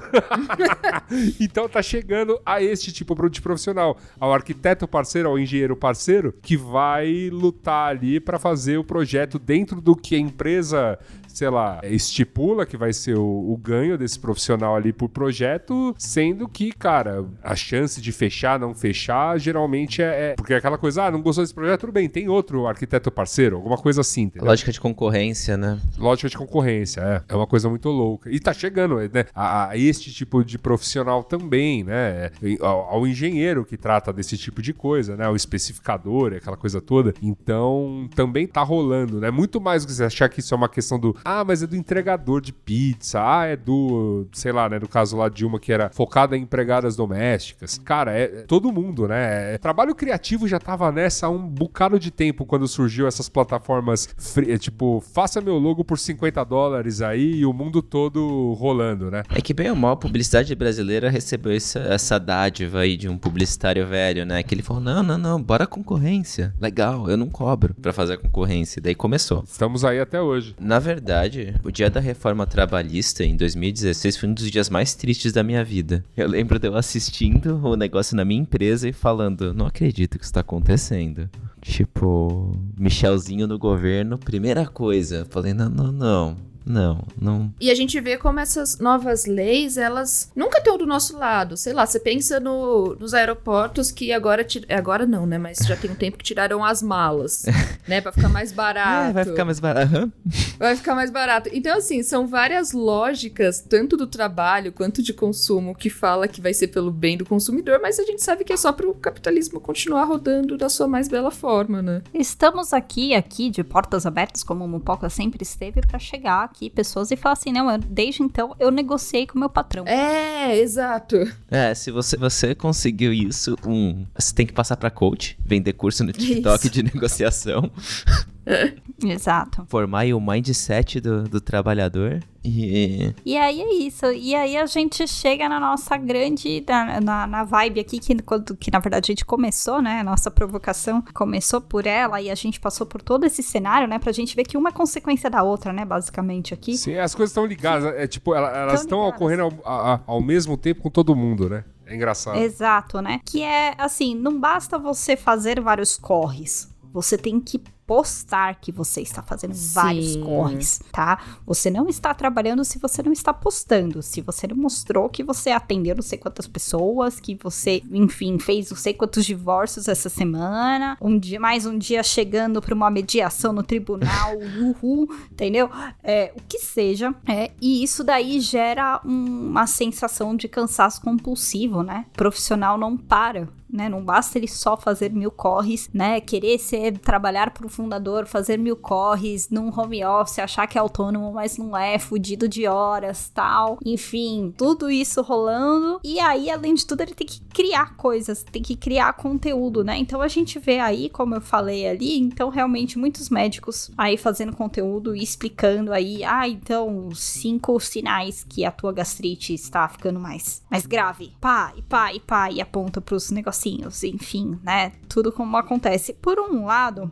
então tá chegando a este tipo de profissional, ao arquiteto parceiro, ao engenheiro parceiro, que vai lutar ali para fazer o projeto dentro do que a empresa sei lá, estipula que vai ser o, o ganho desse profissional ali por projeto, sendo que, cara, a chance de fechar, não fechar, geralmente é, é- Porque é aquela coisa, ah, não gostou desse projeto, tudo bem, tem outro arquiteto parceiro, alguma coisa assim, entendeu? Lógica de concorrência, né? Lógica de concorrência, é. É uma coisa muito louca. E tá chegando, né? A, a este tipo de profissional também, né? Ao, ao engenheiro que trata desse tipo de coisa, né? O especificador, aquela coisa toda. Então, também tá rolando, né? Muito mais do que você achar que isso é uma questão do, ah, mas é do entregador de pizza, ah, é do, sei lá, né? No caso lá de uma que era focada em empregadas domésticas. Cara, é, é todo mundo, né? É- trabalho criativo já tava nessa há um bocado de tempo quando surgiu essas plataformas, free- é, tipo, faça meu logo por 50 dólares aí e o mundo todo rolando, né? É que bem ou mal, a publicidade brasileira recebeu essa, essa dádiva aí de um publicitário velho, né? Que ele falou, não, não, não, bora concorrência. Legal, eu não cobro pra fazer a concorrência. Daí começou. Estamos aí até hoje. Na verdade, o dia da reforma trabalhista, em 2016, foi um dos dias mais tristes da minha vida. Eu lembro de eu assistindo o negócio na minha empresa e falando, não acredito que isso tá acontecendo. Tipo, Michelzinho no governo, primeira coisa. Falei, não, não, não, não, não. E a gente vê como essas novas leis, elas nunca estão do nosso lado. Sei lá, você pensa no- nos aeroportos que agora... ti- Agora não, né? Mas já tem um tempo que tiraram as malas, né? Pra ficar mais barato. É, vai ficar mais barato. Vai ficar mais barato. Então, assim, são várias lógicas, tanto do trabalho quanto de consumo, que fala que vai ser pelo bem do consumidor, mas a gente sabe que é só pro capitalismo continuar rodando da sua mais bela forma, né? Estamos aqui, aqui, de portas abertas, como o Mupoca sempre esteve, pra chegar aqui pessoas e falar assim, não, eu- desde então eu negociei com o meu patrão. É, exato. É, se você, você conseguiu isso, um, você tem que passar pra coach, vender curso no TikTok Isso. de negociação, Exato. formar aí o mindset do, do trabalhador e... E aí é isso. E aí a gente chega na nossa grande. Na, na, na vibe aqui, que, quando, que na verdade a gente começou, né? A nossa provocação começou por ela e a gente passou por todo esse cenário, né? Pra gente ver que uma é consequência da outra, né? Basicamente aqui. Sim, as coisas estão ligadas. É tipo, ela- elas Tão estão ocorrendo ao, a- ao mesmo tempo com todo mundo, né? É engraçado. Exato, né? Que é assim, não basta você fazer vários corres. Você tem que postar que você está fazendo vários Sim. corres, tá? Você não está trabalhando se você não está postando. Se você não mostrou que você atendeu não sei quantas pessoas, que você, enfim, fez não sei quantos divórcios essa semana, um dia mais um dia chegando para uma mediação no tribunal, uhul, entendeu? É, o que seja. É, e isso daí gera um- uma sensação de cansaço compulsivo, né? O profissional não para. Né? Não basta ele só fazer mil corres, né? Querer ser trabalhar para o fundador, fazer mil corres num home office, achar que é autônomo, mas não é, fudido de horas, tal. Enfim, tudo isso rolando. E aí, além de tudo, ele tem que criar coisas, tem que criar conteúdo, né? Então a gente vê aí, como eu falei ali, então realmente muitos médicos aí fazendo conteúdo e explicando aí, ah, então cinco sinais que a tua gastrite está ficando mais, mais grave. Pá, e pá, e pá, e aponta pros negocinhos, enfim, né? Tudo como acontece. Por um lado,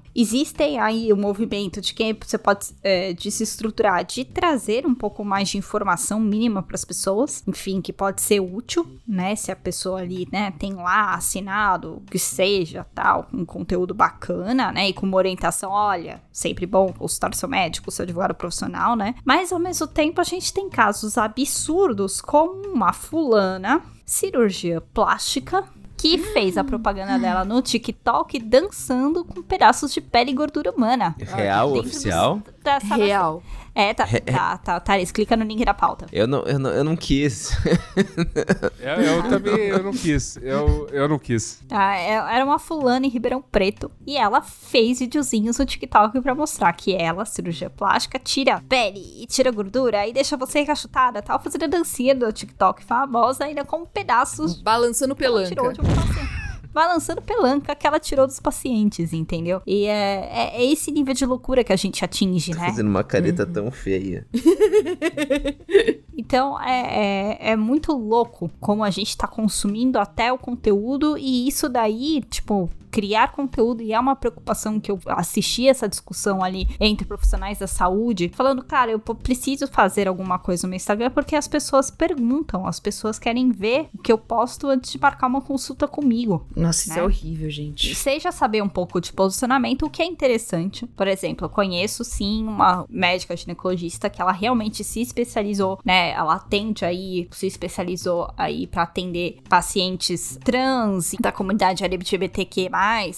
existem aí o movimento de quem você pode é, de se estruturar, de trazer um pouco mais de informação mínima para as pessoas, enfim, que pode ser útil, né? Se a pessoa ali, né, tem lá assinado, que seja, tal, um conteúdo bacana, né? E com uma orientação, olha, sempre bom consultar seu médico, seu advogado profissional, né? Mas ao mesmo tempo a gente tem casos absurdos como uma fulana cirurgia plástica que fez a propaganda dela no TikTok dançando com pedaços de pele e gordura humana. Real, Dentro oficial? sala- Real. É, tá, tá, tá, Thaís, clica no link da pauta. Eu não, eu não, eu não quis. Eu, eu também eu não quis. Eu, eu não quis. Ah, é- era uma fulana em Ribeirão Preto e ela fez videozinhos no TikTok pra mostrar que ela, cirurgia plástica, tira pele e tira gordura e deixa você encaixotada, tal, fazendo a dancinha do TikTok famosa ainda com pedaços Balançando que ela tirou pelanca. de um paciente. Vai lançando pelanca que ela tirou dos pacientes, entendeu? E é, é, é esse nível de loucura que a gente atinge, né? Fazendo uma careta tão feia. Então é, é, é, muito louco como a gente tá consumindo até o conteúdo e isso daí, tipo, criar conteúdo, e é uma preocupação que eu assisti essa discussão ali entre profissionais da saúde, falando, cara, eu preciso fazer alguma coisa no meu Instagram porque as pessoas perguntam, as pessoas querem ver o que eu posto antes de marcar uma consulta comigo. Nossa, né? isso é horrível, gente. Seja saber um pouco de posicionamento, o que é interessante. Por exemplo, eu conheço sim uma médica ginecologista que ela realmente se especializou, né? Ela atende aí, se especializou aí para atender pacientes trans da comunidade LGBTQ+,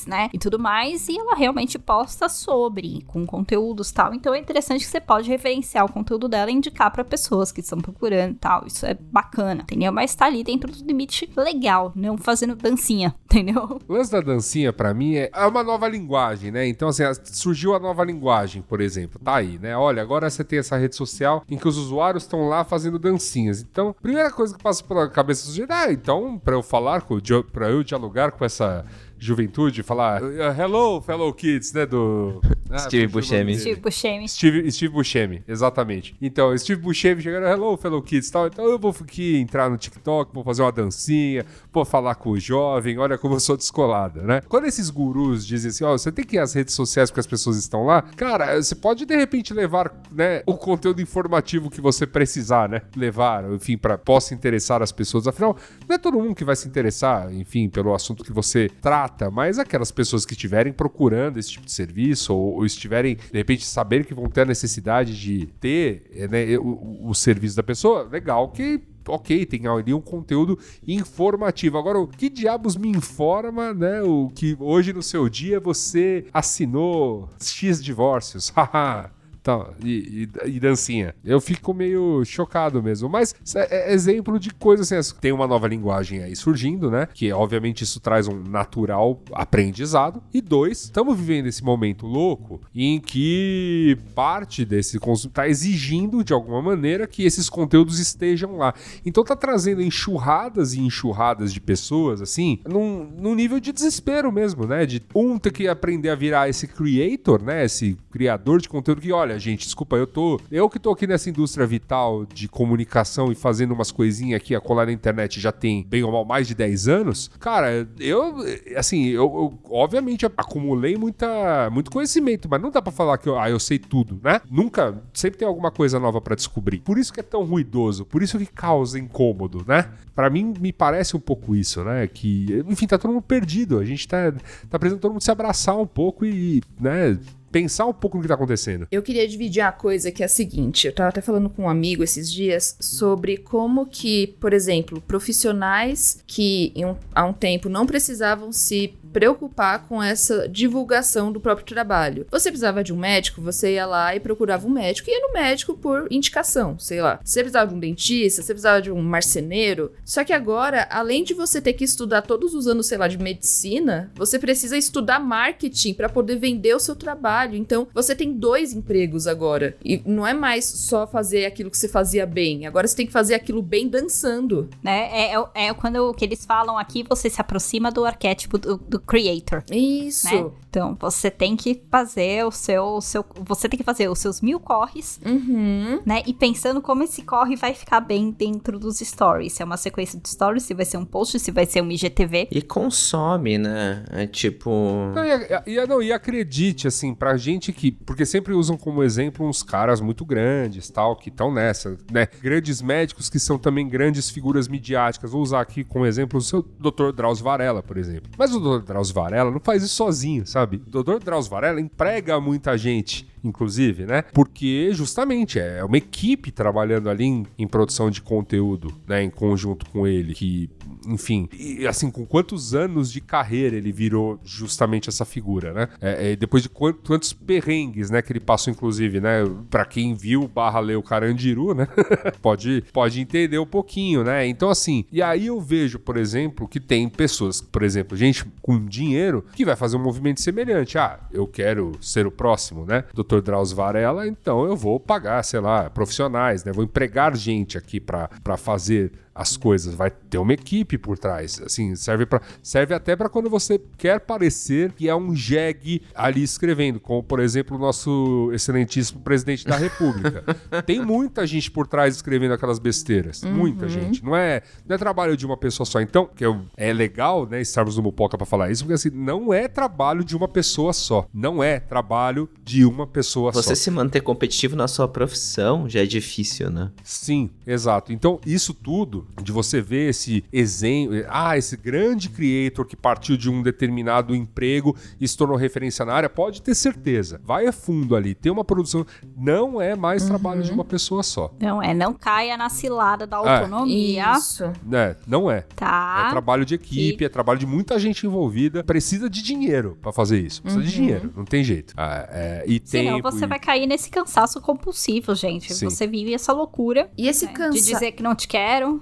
né? E tudo mais. E ela realmente posta sobre, com conteúdos tal. Então é interessante que você pode referenciar o conteúdo dela e indicar para pessoas que estão procurando tal. Isso é bacana, entendeu? Mas tá ali dentro do limite legal, não fazendo dancinha, entendeu? O lance da dancinha, para mim, é, é uma nova linguagem, né? Então, assim, surgiu a nova linguagem, por exemplo. Tá aí, né? Olha, agora você tem essa rede social em que os usuários estão lá fazendo dancinhas. Então, primeira coisa que passa pela cabeça do sujeito, ah, então, para eu falar, com, pra eu dialogar com essa juventude, falar Hello, fellow kids, né? Do. Ah, Steve Buscemi. Steve Buscemi. Steve, Steve Buscemi, exatamente. Então, Steve Buscemi chegando, Hello, fellow kids tal. Então eu vou aqui entrar no TikTok, vou fazer uma dancinha, vou falar com o jovem, olha como eu sou descolada, né? Quando esses gurus dizem assim, ó, oh, você tem que ir às redes sociais porque as pessoas estão lá, cara, você pode de repente levar, né, o conteúdo informativo que você precisar, né? Levar, enfim, para possa interessar as pessoas. Afinal, não é todo mundo que vai se interessar, enfim, pelo assunto que você trata mas aquelas pessoas que estiverem procurando esse tipo de serviço ou, ou estiverem, de repente, saber que vão ter a necessidade de ter eh, né, o, o serviço da pessoa, legal que ok, tem ali um conteúdo informativo. Agora, o que diabos me informa, né? O que hoje no seu dia você assinou X divórcios? Haha. Tá, e, e, e, dancinha. Eu fico meio chocado mesmo. Mas é, é exemplo de coisas assim. Tem uma nova linguagem aí surgindo, né? Que obviamente isso traz um natural aprendizado. E dois, estamos vivendo esse momento louco em que parte desse consumo está exigindo de alguma maneira que esses conteúdos estejam lá. Então tá trazendo enxurradas e enxurradas de pessoas, assim, num, num nível de desespero mesmo, né? De um ter que aprender a virar esse creator, né? Esse criador de conteúdo que, olha, gente, desculpa, eu tô. Eu que tô aqui nessa indústria vital de comunicação e fazendo umas coisinhas aqui a colar na internet já tem bem ou mal mais de 10 anos. Cara, eu, assim, eu, eu obviamente acumulei muita, muito conhecimento, mas não dá para falar que eu, ah, eu sei tudo, né? Nunca, sempre tem alguma coisa nova para descobrir. Por isso que é tão ruidoso, por isso que causa incômodo, né? Para mim, me parece um pouco isso, né? Que, enfim, tá todo mundo perdido. A gente tá, tá precisando todo mundo se abraçar um pouco e, né? Pensar um pouco no que tá acontecendo. Eu queria dividir a coisa que é a seguinte, eu tava até falando com um amigo esses dias sobre como que, por exemplo, profissionais que um, há um tempo não precisavam se preocupar com essa divulgação do próprio trabalho. Você precisava de um médico, você ia lá e procurava um médico e ia no médico por indicação, sei lá. Você precisava de um dentista, você precisava de um marceneiro. Só que agora, além de você ter que estudar todos os anos, sei lá, de medicina, você precisa estudar marketing para poder vender o seu trabalho. Então, você tem dois empregos agora. E não é mais só fazer aquilo que você fazia bem. Agora você tem que fazer aquilo bem dançando. Né? É, é, é quando que eles falam aqui, você se aproxima do arquétipo do, do creator. Isso. Né? Então, você tem que fazer o seu, o seu. Você tem que fazer os seus mil corres, uhum. né? E pensando como esse corre vai ficar bem dentro dos stories. Se é uma sequência de stories, se vai ser um post, se vai ser um IGTV. E consome, né? É tipo. Não, e, e, não, e acredite, assim, pra gente que. Porque sempre usam como exemplo uns caras muito grandes, tal, que estão nessa, né? Grandes médicos que são também grandes figuras midiáticas. Vou usar aqui como exemplo o seu Dr. Drauzio Varela, por exemplo. Mas o Dr. Drauzio Varela não faz isso sozinho, sabe? O Dr. Drauzio Varela emprega muita gente inclusive, né? Porque justamente é uma equipe trabalhando ali em, em, produção de conteúdo, né? Em conjunto com ele, que, enfim, e, assim, com quantos anos de carreira ele virou justamente essa figura, né? É, é, depois de quantos, quantos perrengues, né? Que ele passou, inclusive, né? Pra quem viu barra leu Carandiru, né? pode, pode entender um pouquinho, né? Então, assim, e aí eu vejo, por exemplo, que tem pessoas, por exemplo, gente com dinheiro que vai fazer um movimento semelhante. Ah, eu quero ser o próximo, né? Dr. Drauzio Varela, então eu vou pagar, sei lá, profissionais, né? Vou empregar gente aqui para fazer as coisas, vai ter uma equipe por trás. Assim, serve para serve até para quando você quer parecer que é um jegue ali escrevendo, como por exemplo o nosso excelentíssimo presidente da República. Tem muita gente por trás escrevendo aquelas besteiras, muita gente. Não é, não é trabalho de uma pessoa só. Então, que é, é legal, né, estarmos no Mupoca para falar isso, porque assim, não é trabalho de uma pessoa só. Não é trabalho de uma pessoa só. Você se manter competitivo na sua profissão já é difícil, né? Sim, exato. Então, isso tudo, de você ver esse exemplo, ah, esse grande creator que partiu de um determinado emprego e se tornou referência na área, pode ter certeza. Vai a fundo ali, tem uma produção. Não é mais trabalho de uma pessoa só. Não é, não caia na cilada da autonomia. Isso. né? não é. Tá. É trabalho de equipe, é trabalho de muita gente envolvida. Precisa de dinheiro pra fazer isso. Precisa de dinheiro, não tem jeito. Ah, é, e Senão tempo. você e- vai cair nesse cansaço compulsivo, gente. Sim. Você vive essa loucura E esse né, de cansaço. dizer que não te quero.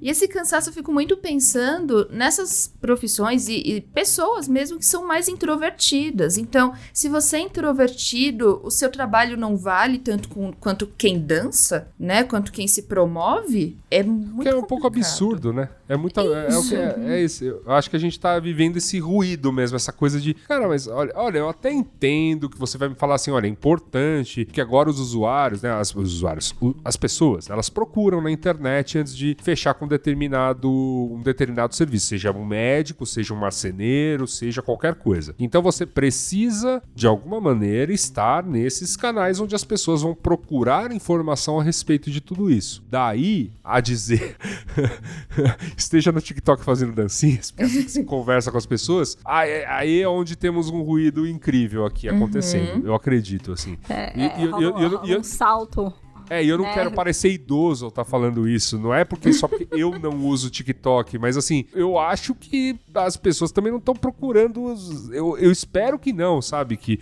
E esse cansaço eu fico muito pensando nessas profissões e, e pessoas mesmo que são mais introvertidas. Então, se você é introvertido, o seu trabalho não vale tanto com- quanto quem dança, né? Quanto quem se promove, é muito Que é um pouco complicado. absurdo, né? É muito. É, é o que é, é isso. Eu acho que a gente tá vivendo esse ruído mesmo, essa coisa de. Cara, mas olha, olha, eu até entendo que você vai me falar assim: olha, é importante que agora os usuários, né? As, os usuários, as pessoas, elas procuram na internet antes de fechar com determinado, um determinado serviço, seja um médico, seja um marceneiro, seja qualquer coisa. Então você precisa, de alguma maneira, estar nesses canais onde as pessoas vão procurar informação a respeito de tudo isso. Daí a dizer esteja no TikTok fazendo dancinhas, porque é assim que se conversa com as pessoas, aí, aí é onde temos um ruído incrível aqui acontecendo. Eu acredito, assim. É, E- e eu- eu- eu- rola eu- um salto. É, e eu não né? quero parecer idoso ao estar falando isso. Não é porque só porque eu não uso TikTok, mas assim, eu acho que as pessoas também não estão procurando. os- Eu, eu espero que não, sabe? Que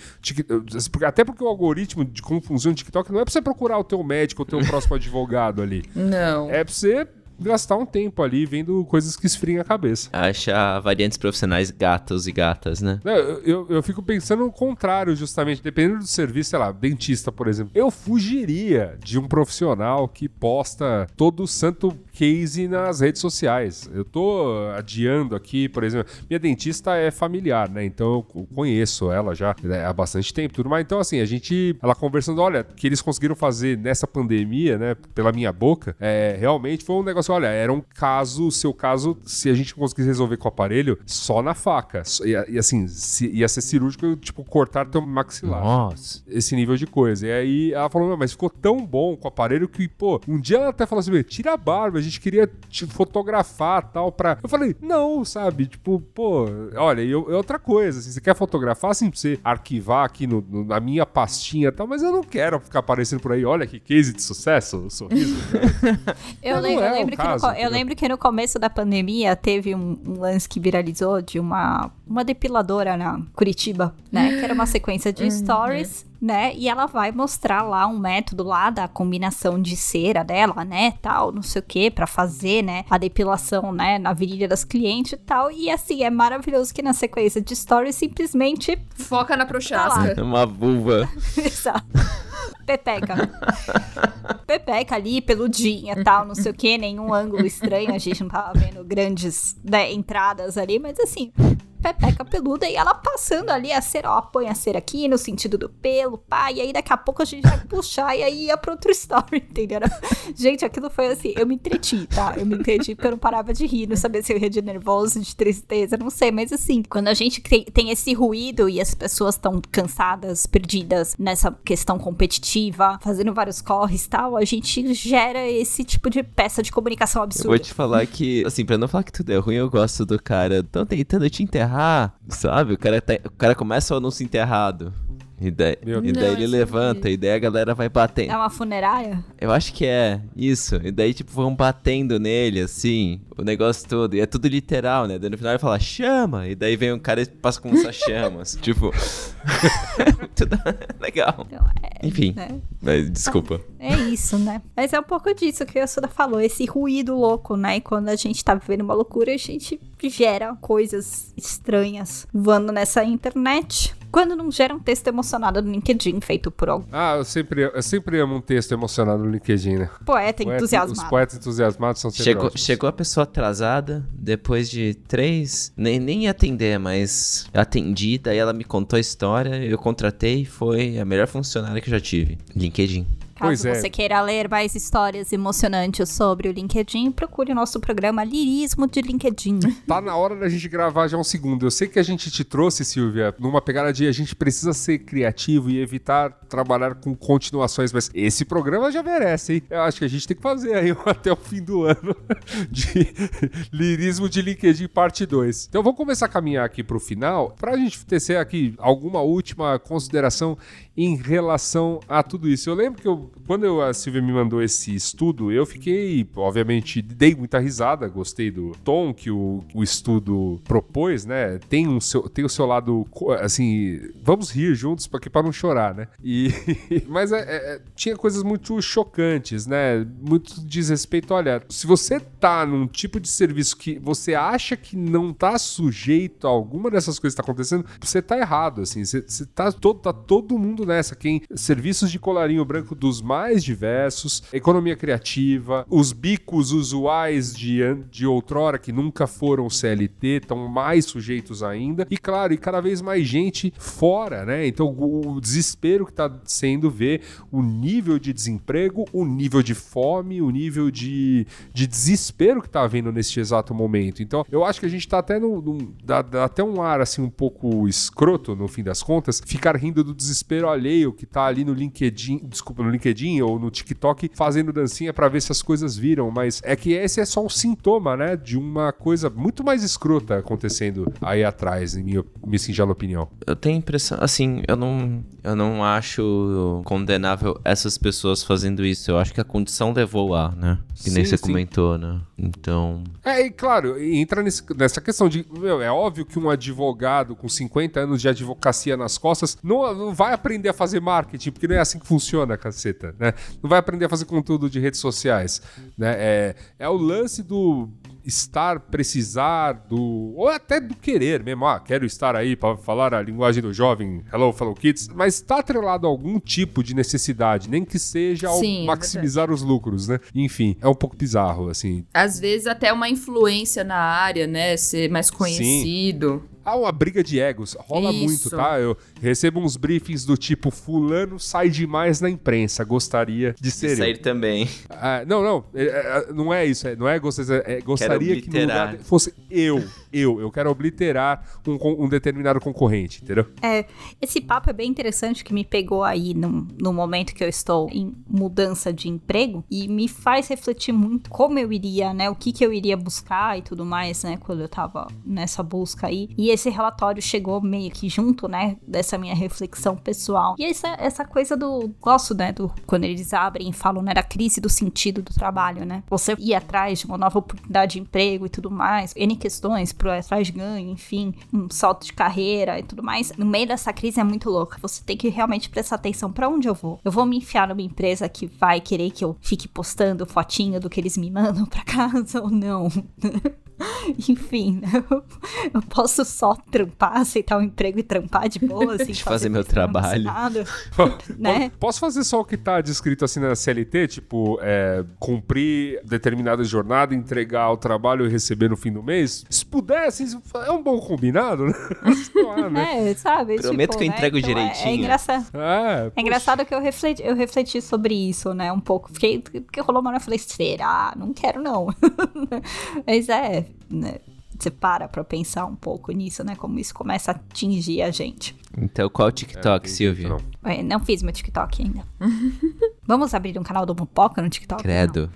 até porque o algoritmo de como funciona o TikTok não é pra você procurar o teu médico, o teu próximo advogado ali. Não. É pra você gastar um tempo ali vendo coisas que esfriam a cabeça. Achar variantes profissionais gatos e gatas, né? Eu, eu, eu fico pensando o contrário, justamente. Dependendo do serviço, sei lá, dentista, por exemplo. Eu fugiria de um profissional que posta todo o santo case nas redes sociais. Eu tô adiando aqui, por exemplo. Minha dentista é familiar, né? Então eu co- conheço ela já né, há bastante tempo tudo mais. Então, assim, a gente. Ela conversando, olha, o que eles conseguiram fazer nessa pandemia, né? Pela minha boca, é, realmente foi um negócio. Olha, era um caso, o seu caso, se a gente conseguisse resolver com o aparelho, só na faca. E, e, assim, se- ia ser cirúrgico, tipo, cortar teu maxilar Nossa. esse nível de coisa. E aí ela falou, "Não, mas ficou tão bom com o aparelho que, pô, um dia ela até falou assim, "Meu, tira a barba, a gente queria te fotografar tal pra... Eu falei, não, sabe? Tipo, pô, olha, e eu- é outra coisa, assim, você quer fotografar, assim, pra você arquivar aqui no, no- na minha pastinha e tal, mas eu não quero ficar aparecendo por aí, olha que case de sucesso, o sorriso. Eu, lembro, é eu lembro que caso, co- eu entendeu? lembro que no começo da pandemia teve um, um lance que viralizou de uma, uma depiladora na Curitiba, né? Que era uma sequência de stories, né? E ela vai mostrar lá um método lá da combinação de cera dela, né? Tal, não sei o que, pra fazer, né? A depilação, né? Na virilha das clientes e tal. E assim, é maravilhoso que na sequência de stories simplesmente. Foca na prochasca. Uma vulva. Exato. Pepeca. Pepeca ali, peludinha tal, não sei o que, nenhum ângulo estranho, a gente não tava vendo grandes né, entradas ali, mas assim, pepeca peluda e ela passando ali a cera, ó, põe a cera aqui no sentido do pelo, pá, e aí daqui a pouco a gente vai puxar e aí ia pra outro story, entendeu? Gente, aquilo foi assim, eu me entreti, tá? Eu me entreti porque eu não parava de rir, não sabia se eu ria de nervoso, de tristeza, não sei, mas assim, quando a gente tem, tem esse ruído e as pessoas estão cansadas, perdidas nessa questão competitiva, fazendo vários corres e tal, a gente gera esse tipo de peça de comunicação Eu absurda. vou te falar que, assim, pra não falar que tudo é ruim, eu gosto do cara. Tão tentando te enterrar, sabe? O cara, tá- o cara começa o anúncio enterrado. E daí, e daí Não, ele levanta, e daí a galera vai batendo. É uma funerária? Eu acho que é, isso. E daí, tipo, vão batendo nele, assim, o negócio todo. E é tudo literal, né? Daí no final ele fala, chama! E daí vem um cara e passa com essas chamas. tipo. tudo legal. Então, é, Enfim, né? mas desculpa. É isso, né? Mas é um pouco disso que a Suda falou, esse ruído louco, né? E quando a gente tá vivendo uma loucura, a gente gera coisas estranhas voando nessa internet. Quando não gera um texto emocionado no LinkedIn feito por algum Ah, eu sempre, eu sempre amo um texto emocionado no LinkedIn, né? poeta Poeta- entusiasmado. Os poetas entusiasmados são sempre Chegou, ótimos. chegou a pessoa atrasada, depois de três. Nem, nem ia atender, mas eu atendi, daí ela me contou a história, eu contratei e foi a melhor funcionária que eu já tive. LinkedIn. Pois Caso é. você queira ler mais histórias emocionantes sobre o LinkedIn, procure o nosso programa Lirismo de LinkedIn. Tá na hora da gente gravar já um segundo. Eu sei que a gente te trouxe, Silvia, numa pegada de a gente precisa ser criativo e evitar trabalhar com continuações, mas esse programa já merece, hein? Eu acho que a gente tem que fazer aí até o fim do ano de lirismo de LinkedIn parte 2. Então vamos começar a caminhar aqui pro final, pra gente tecer aqui alguma última consideração em relação a tudo isso. Eu lembro que eu, quando eu- a Silvia me mandou esse estudo, eu fiquei, obviamente, dei muita risada, gostei do tom que o, o estudo propôs, né? Tem, um seu, tem o seu lado, assim, vamos rir juntos porque para não chorar, né? E, mas é- é- é- tinha coisas muito chocantes, né? Muito desrespeito. Olha, se você tá num tipo de serviço que você acha que não tá sujeito a alguma dessas coisas que tá acontecendo, você tá errado, assim. Você, você tá, todo, tá todo mundo nessa. Quem serviços de colarinho branco dos mais diversos, economia criativa, os bicos usuais de, de outrora que nunca foram CLT estão mais sujeitos ainda. E claro, e cada vez mais gente fora, né? Então o, o desespero que tá sendo ver o nível de desemprego, o nível de fome, o nível de, de desespero que tá havendo neste exato momento. Então eu acho que a gente tá até num- dá, dá até um ar assim um pouco escroto no fim das contas, ficar rindo do desespero alheio que tá ali no LinkedIn, desculpa, no LinkedIn ou no TikTok fazendo dancinha pra ver se as coisas viram, mas é que esse é só um sintoma, né, de uma coisa muito mais escrota acontecendo aí atrás, em minha, minha singela opinião. Eu tenho a impressão, assim, eu não, eu não acho condenável essas pessoas fazendo isso. Eu acho que a condição levou lá, né? Que nem Sim, você sim. comentou, né? Então. É, e claro, entra nesse- nessa questão de. Meu, é óbvio que um advogado com 50 anos de advocacia nas costas não, não vai aprender a fazer marketing, porque não é assim que funciona, caceta, né? Não vai aprender a fazer conteúdo de redes sociais, né? É, é o lance do estar, precisar, do. ou até do querer mesmo. Ah, quero estar aí para falar a linguagem do jovem, hello, fellow kids, mas está atrelado a algum tipo de necessidade, nem que seja ao Sim, é maximizar os lucros, né? Enfim, é um pouco bizarro, assim. Às vezes até uma influência na área, né? Ser mais conhecido. Há uma briga de egos, rola Isso. muito, tá? Eu recebo uns briefings do tipo: Fulano sai demais na imprensa, gostaria de De ser sair eu. também. Ah, não, não, é, é, não é isso, é, não é, gostaria, é gostaria que no lugar de- fosse eu, eu, eu quero obliterar um, um determinado concorrente, entendeu? É, esse papo é bem interessante que me pegou aí no, no momento que eu estou em mudança de emprego e me faz refletir muito como eu iria, né? O que, que eu iria buscar e tudo mais, né? Quando eu tava nessa busca aí. E esse relatório chegou meio que junto, né? Dessa minha reflexão pessoal. E essa, essa coisa do. Gosto, né? Do, quando eles abrem e falam, né? Da crise do sentido do trabalho, né? Você ir atrás de uma nova oportunidade de emprego e tudo mais. N questões pro atrás ganho, enfim. Um salto de carreira e tudo mais. No meio dessa crise é muito louca. Você tem que realmente prestar atenção pra onde eu vou. Eu vou me enfiar numa empresa que vai querer que eu fique postando fotinho do que eles me mandam pra casa ou não. Enfim, eu, eu posso só trampar, aceitar um emprego e trampar de boa, assim, De fazer meu isso que eu não trabalho. né? Posso fazer só o que tá descrito assim na CLT? Tipo, é, cumprir determinada jornada, entregar o trabalho e receber no fim do mês? Se pudesse, é um bom combinado, né? Lá, né? É, sabe? Prometo que eu né? entrego Então, é- É, direitinho. engraçado. É, É engraçado que eu refleti, eu refleti sobre isso, né? Um pouco. Fiquei, porque rolou uma hora eu falei, será? Não quero, não. Mas é, né? Você para pra pensar um pouco nisso, né? Como isso começa a atingir a gente. Então, qual o TikTok, tem Silvia? não. É, não fiz meu TikTok ainda. Vamos abrir um canal do Mupoca no TikTok? Credo.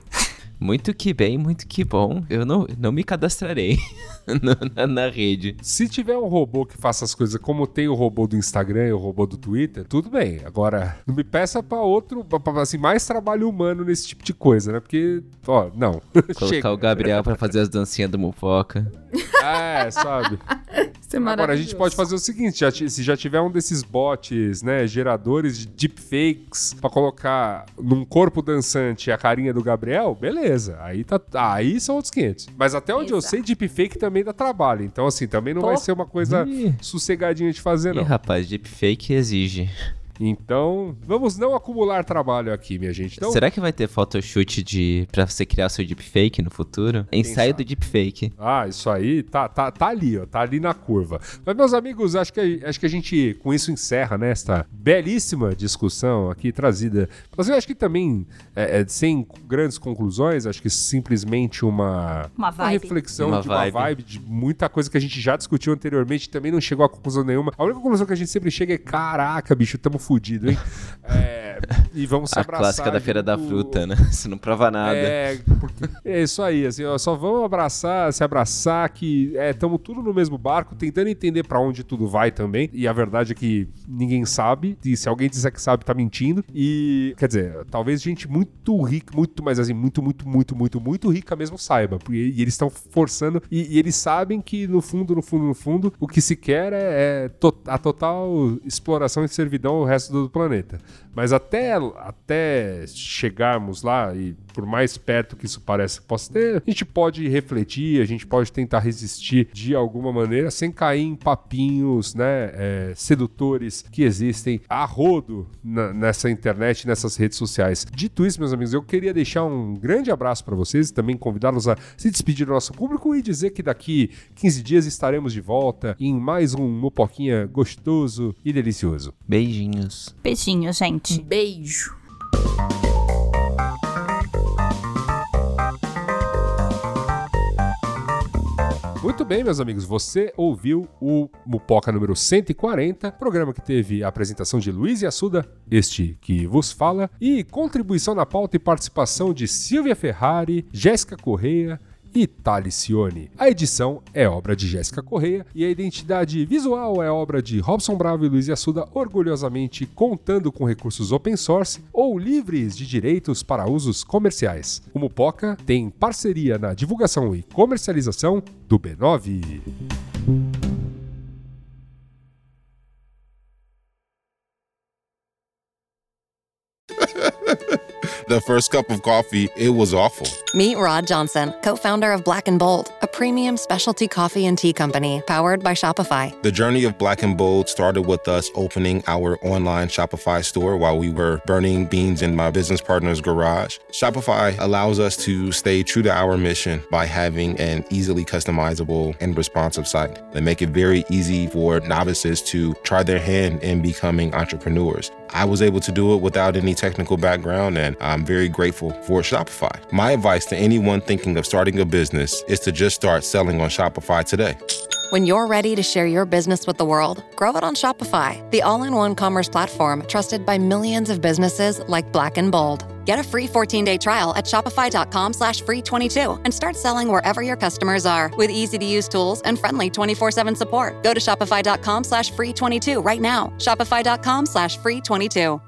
Muito que bem, muito que bom. Eu não, não me cadastrarei na, na- rede. Se tiver um robô que faça as coisas como tem o robô do Instagram e o robô do Twitter, tudo bem. Agora, não me peça pra outro, pra, pra, assim, mais trabalho humano nesse tipo de coisa, né? Porque, ó, não. Colocar Chega. o Gabriel pra fazer as dancinhas do Mufoca. É, sabe? Isso é Agora a gente pode fazer o seguinte, já se já tiver um desses bots, né, geradores de deepfakes pra colocar num corpo dançante a carinha do Gabriel, beleza. Aí tá, aí são outros 500. Mas até onde eu Exato. sei, deepfake também dá trabalho. Então assim, também não Pô. vai ser uma coisa Ih. sossegadinha de fazer Ih, não. rapaz, deepfake exige. Então, vamos não acumular trabalho aqui, minha gente. Então, Será que vai ter photoshoot de pra você criar seu deepfake no futuro? Ensaio sabe? do deepfake. Ah, isso aí tá, tá, tá ali, ó, tá ali na curva. Mas, meus amigos, acho que, acho que a gente com isso encerra né, esta belíssima discussão aqui trazida. Mas eu acho que também, é, é, sem grandes conclusões, acho que simplesmente uma, Uma vibe. reflexão Uma de uma vibe. vibe de muita coisa que a gente já discutiu anteriormente, também não chegou a conclusão nenhuma. A única conclusão que a gente sempre chega é: caraca, bicho, tamo fudido, hein? É, e vamos se A abraçar. clássica da feira da fruta, né? Você não prova nada. é, é isso aí, assim, ó, só vamos abraçar, se abraçar, que estamos tudo no mesmo barco, tentando entender pra onde tudo vai também. E a verdade é que ninguém sabe. E se alguém disser que sabe, tá mentindo. E, quer dizer, talvez gente muito rica, muito, mas assim, muito, muito, muito, muito, muito rica mesmo saiba. porque- E, eles estão forçando, e, e eles sabem que no fundo, no fundo, no fundo, o que se quer é, é to- a total exploração e servidão ao resto do planeta. Mas até, até chegarmos lá, e por mais perto que isso pareça que possa ter, a gente pode refletir, a gente pode tentar resistir de alguma maneira, sem cair em papinhos né, é, sedutores que existem a rodo na- nessa internet, nessas redes sociais. Dito isso, meus amigos, eu queria deixar um grande abraço para vocês e também convidá-los a se despedir do nosso público e dizer que daqui 15 dias estaremos de volta em mais um Mopoquinha gostoso e delicioso. Beijinhos. Beijinho, gente. Beijo. Muito bem, meus amigos, você ouviu o Mupoca número 140, programa que teve a apresentação de Luiz Assuda, este que vos fala, e contribuição na pauta e participação de Silvia Ferrari, Jéssica Correia e Talicione. A edição é obra de Jéssica Correia e a identidade visual é obra de Robson Bravo e Luiz Assuda, orgulhosamente contando com recursos open source ou livres de direitos para usos comerciais. O Mupoca tem parceria na divulgação e comercialização do B9. The first cup of coffee, it was awful. Meet Rod Johnson, co founder of Black and Bold, a premium specialty coffee and tea company powered by Shopify. The journey of Black and Bold started with us opening our online Shopify store while we were burning beans in my business partner's garage. Shopify allows us to stay true to our mission by having an easily customizable and responsive site. They make it very easy for novices to try their hand in becoming entrepreneurs. I was able to do it without any technical background, and I'm very grateful for Shopify. My advice to anyone thinking of starting a business is to just start selling on Shopify today. When you're ready to share your business with the world, grow it on Shopify, the all in one commerce platform trusted by millions of businesses like Black and Bold. Get a free 14 day trial at shopify.com slash free 22 and start selling wherever your customers are with easy to use tools and friendly 24 7 support. Go to shopify.com slash free 22 right now. Shopify.com slash free 22.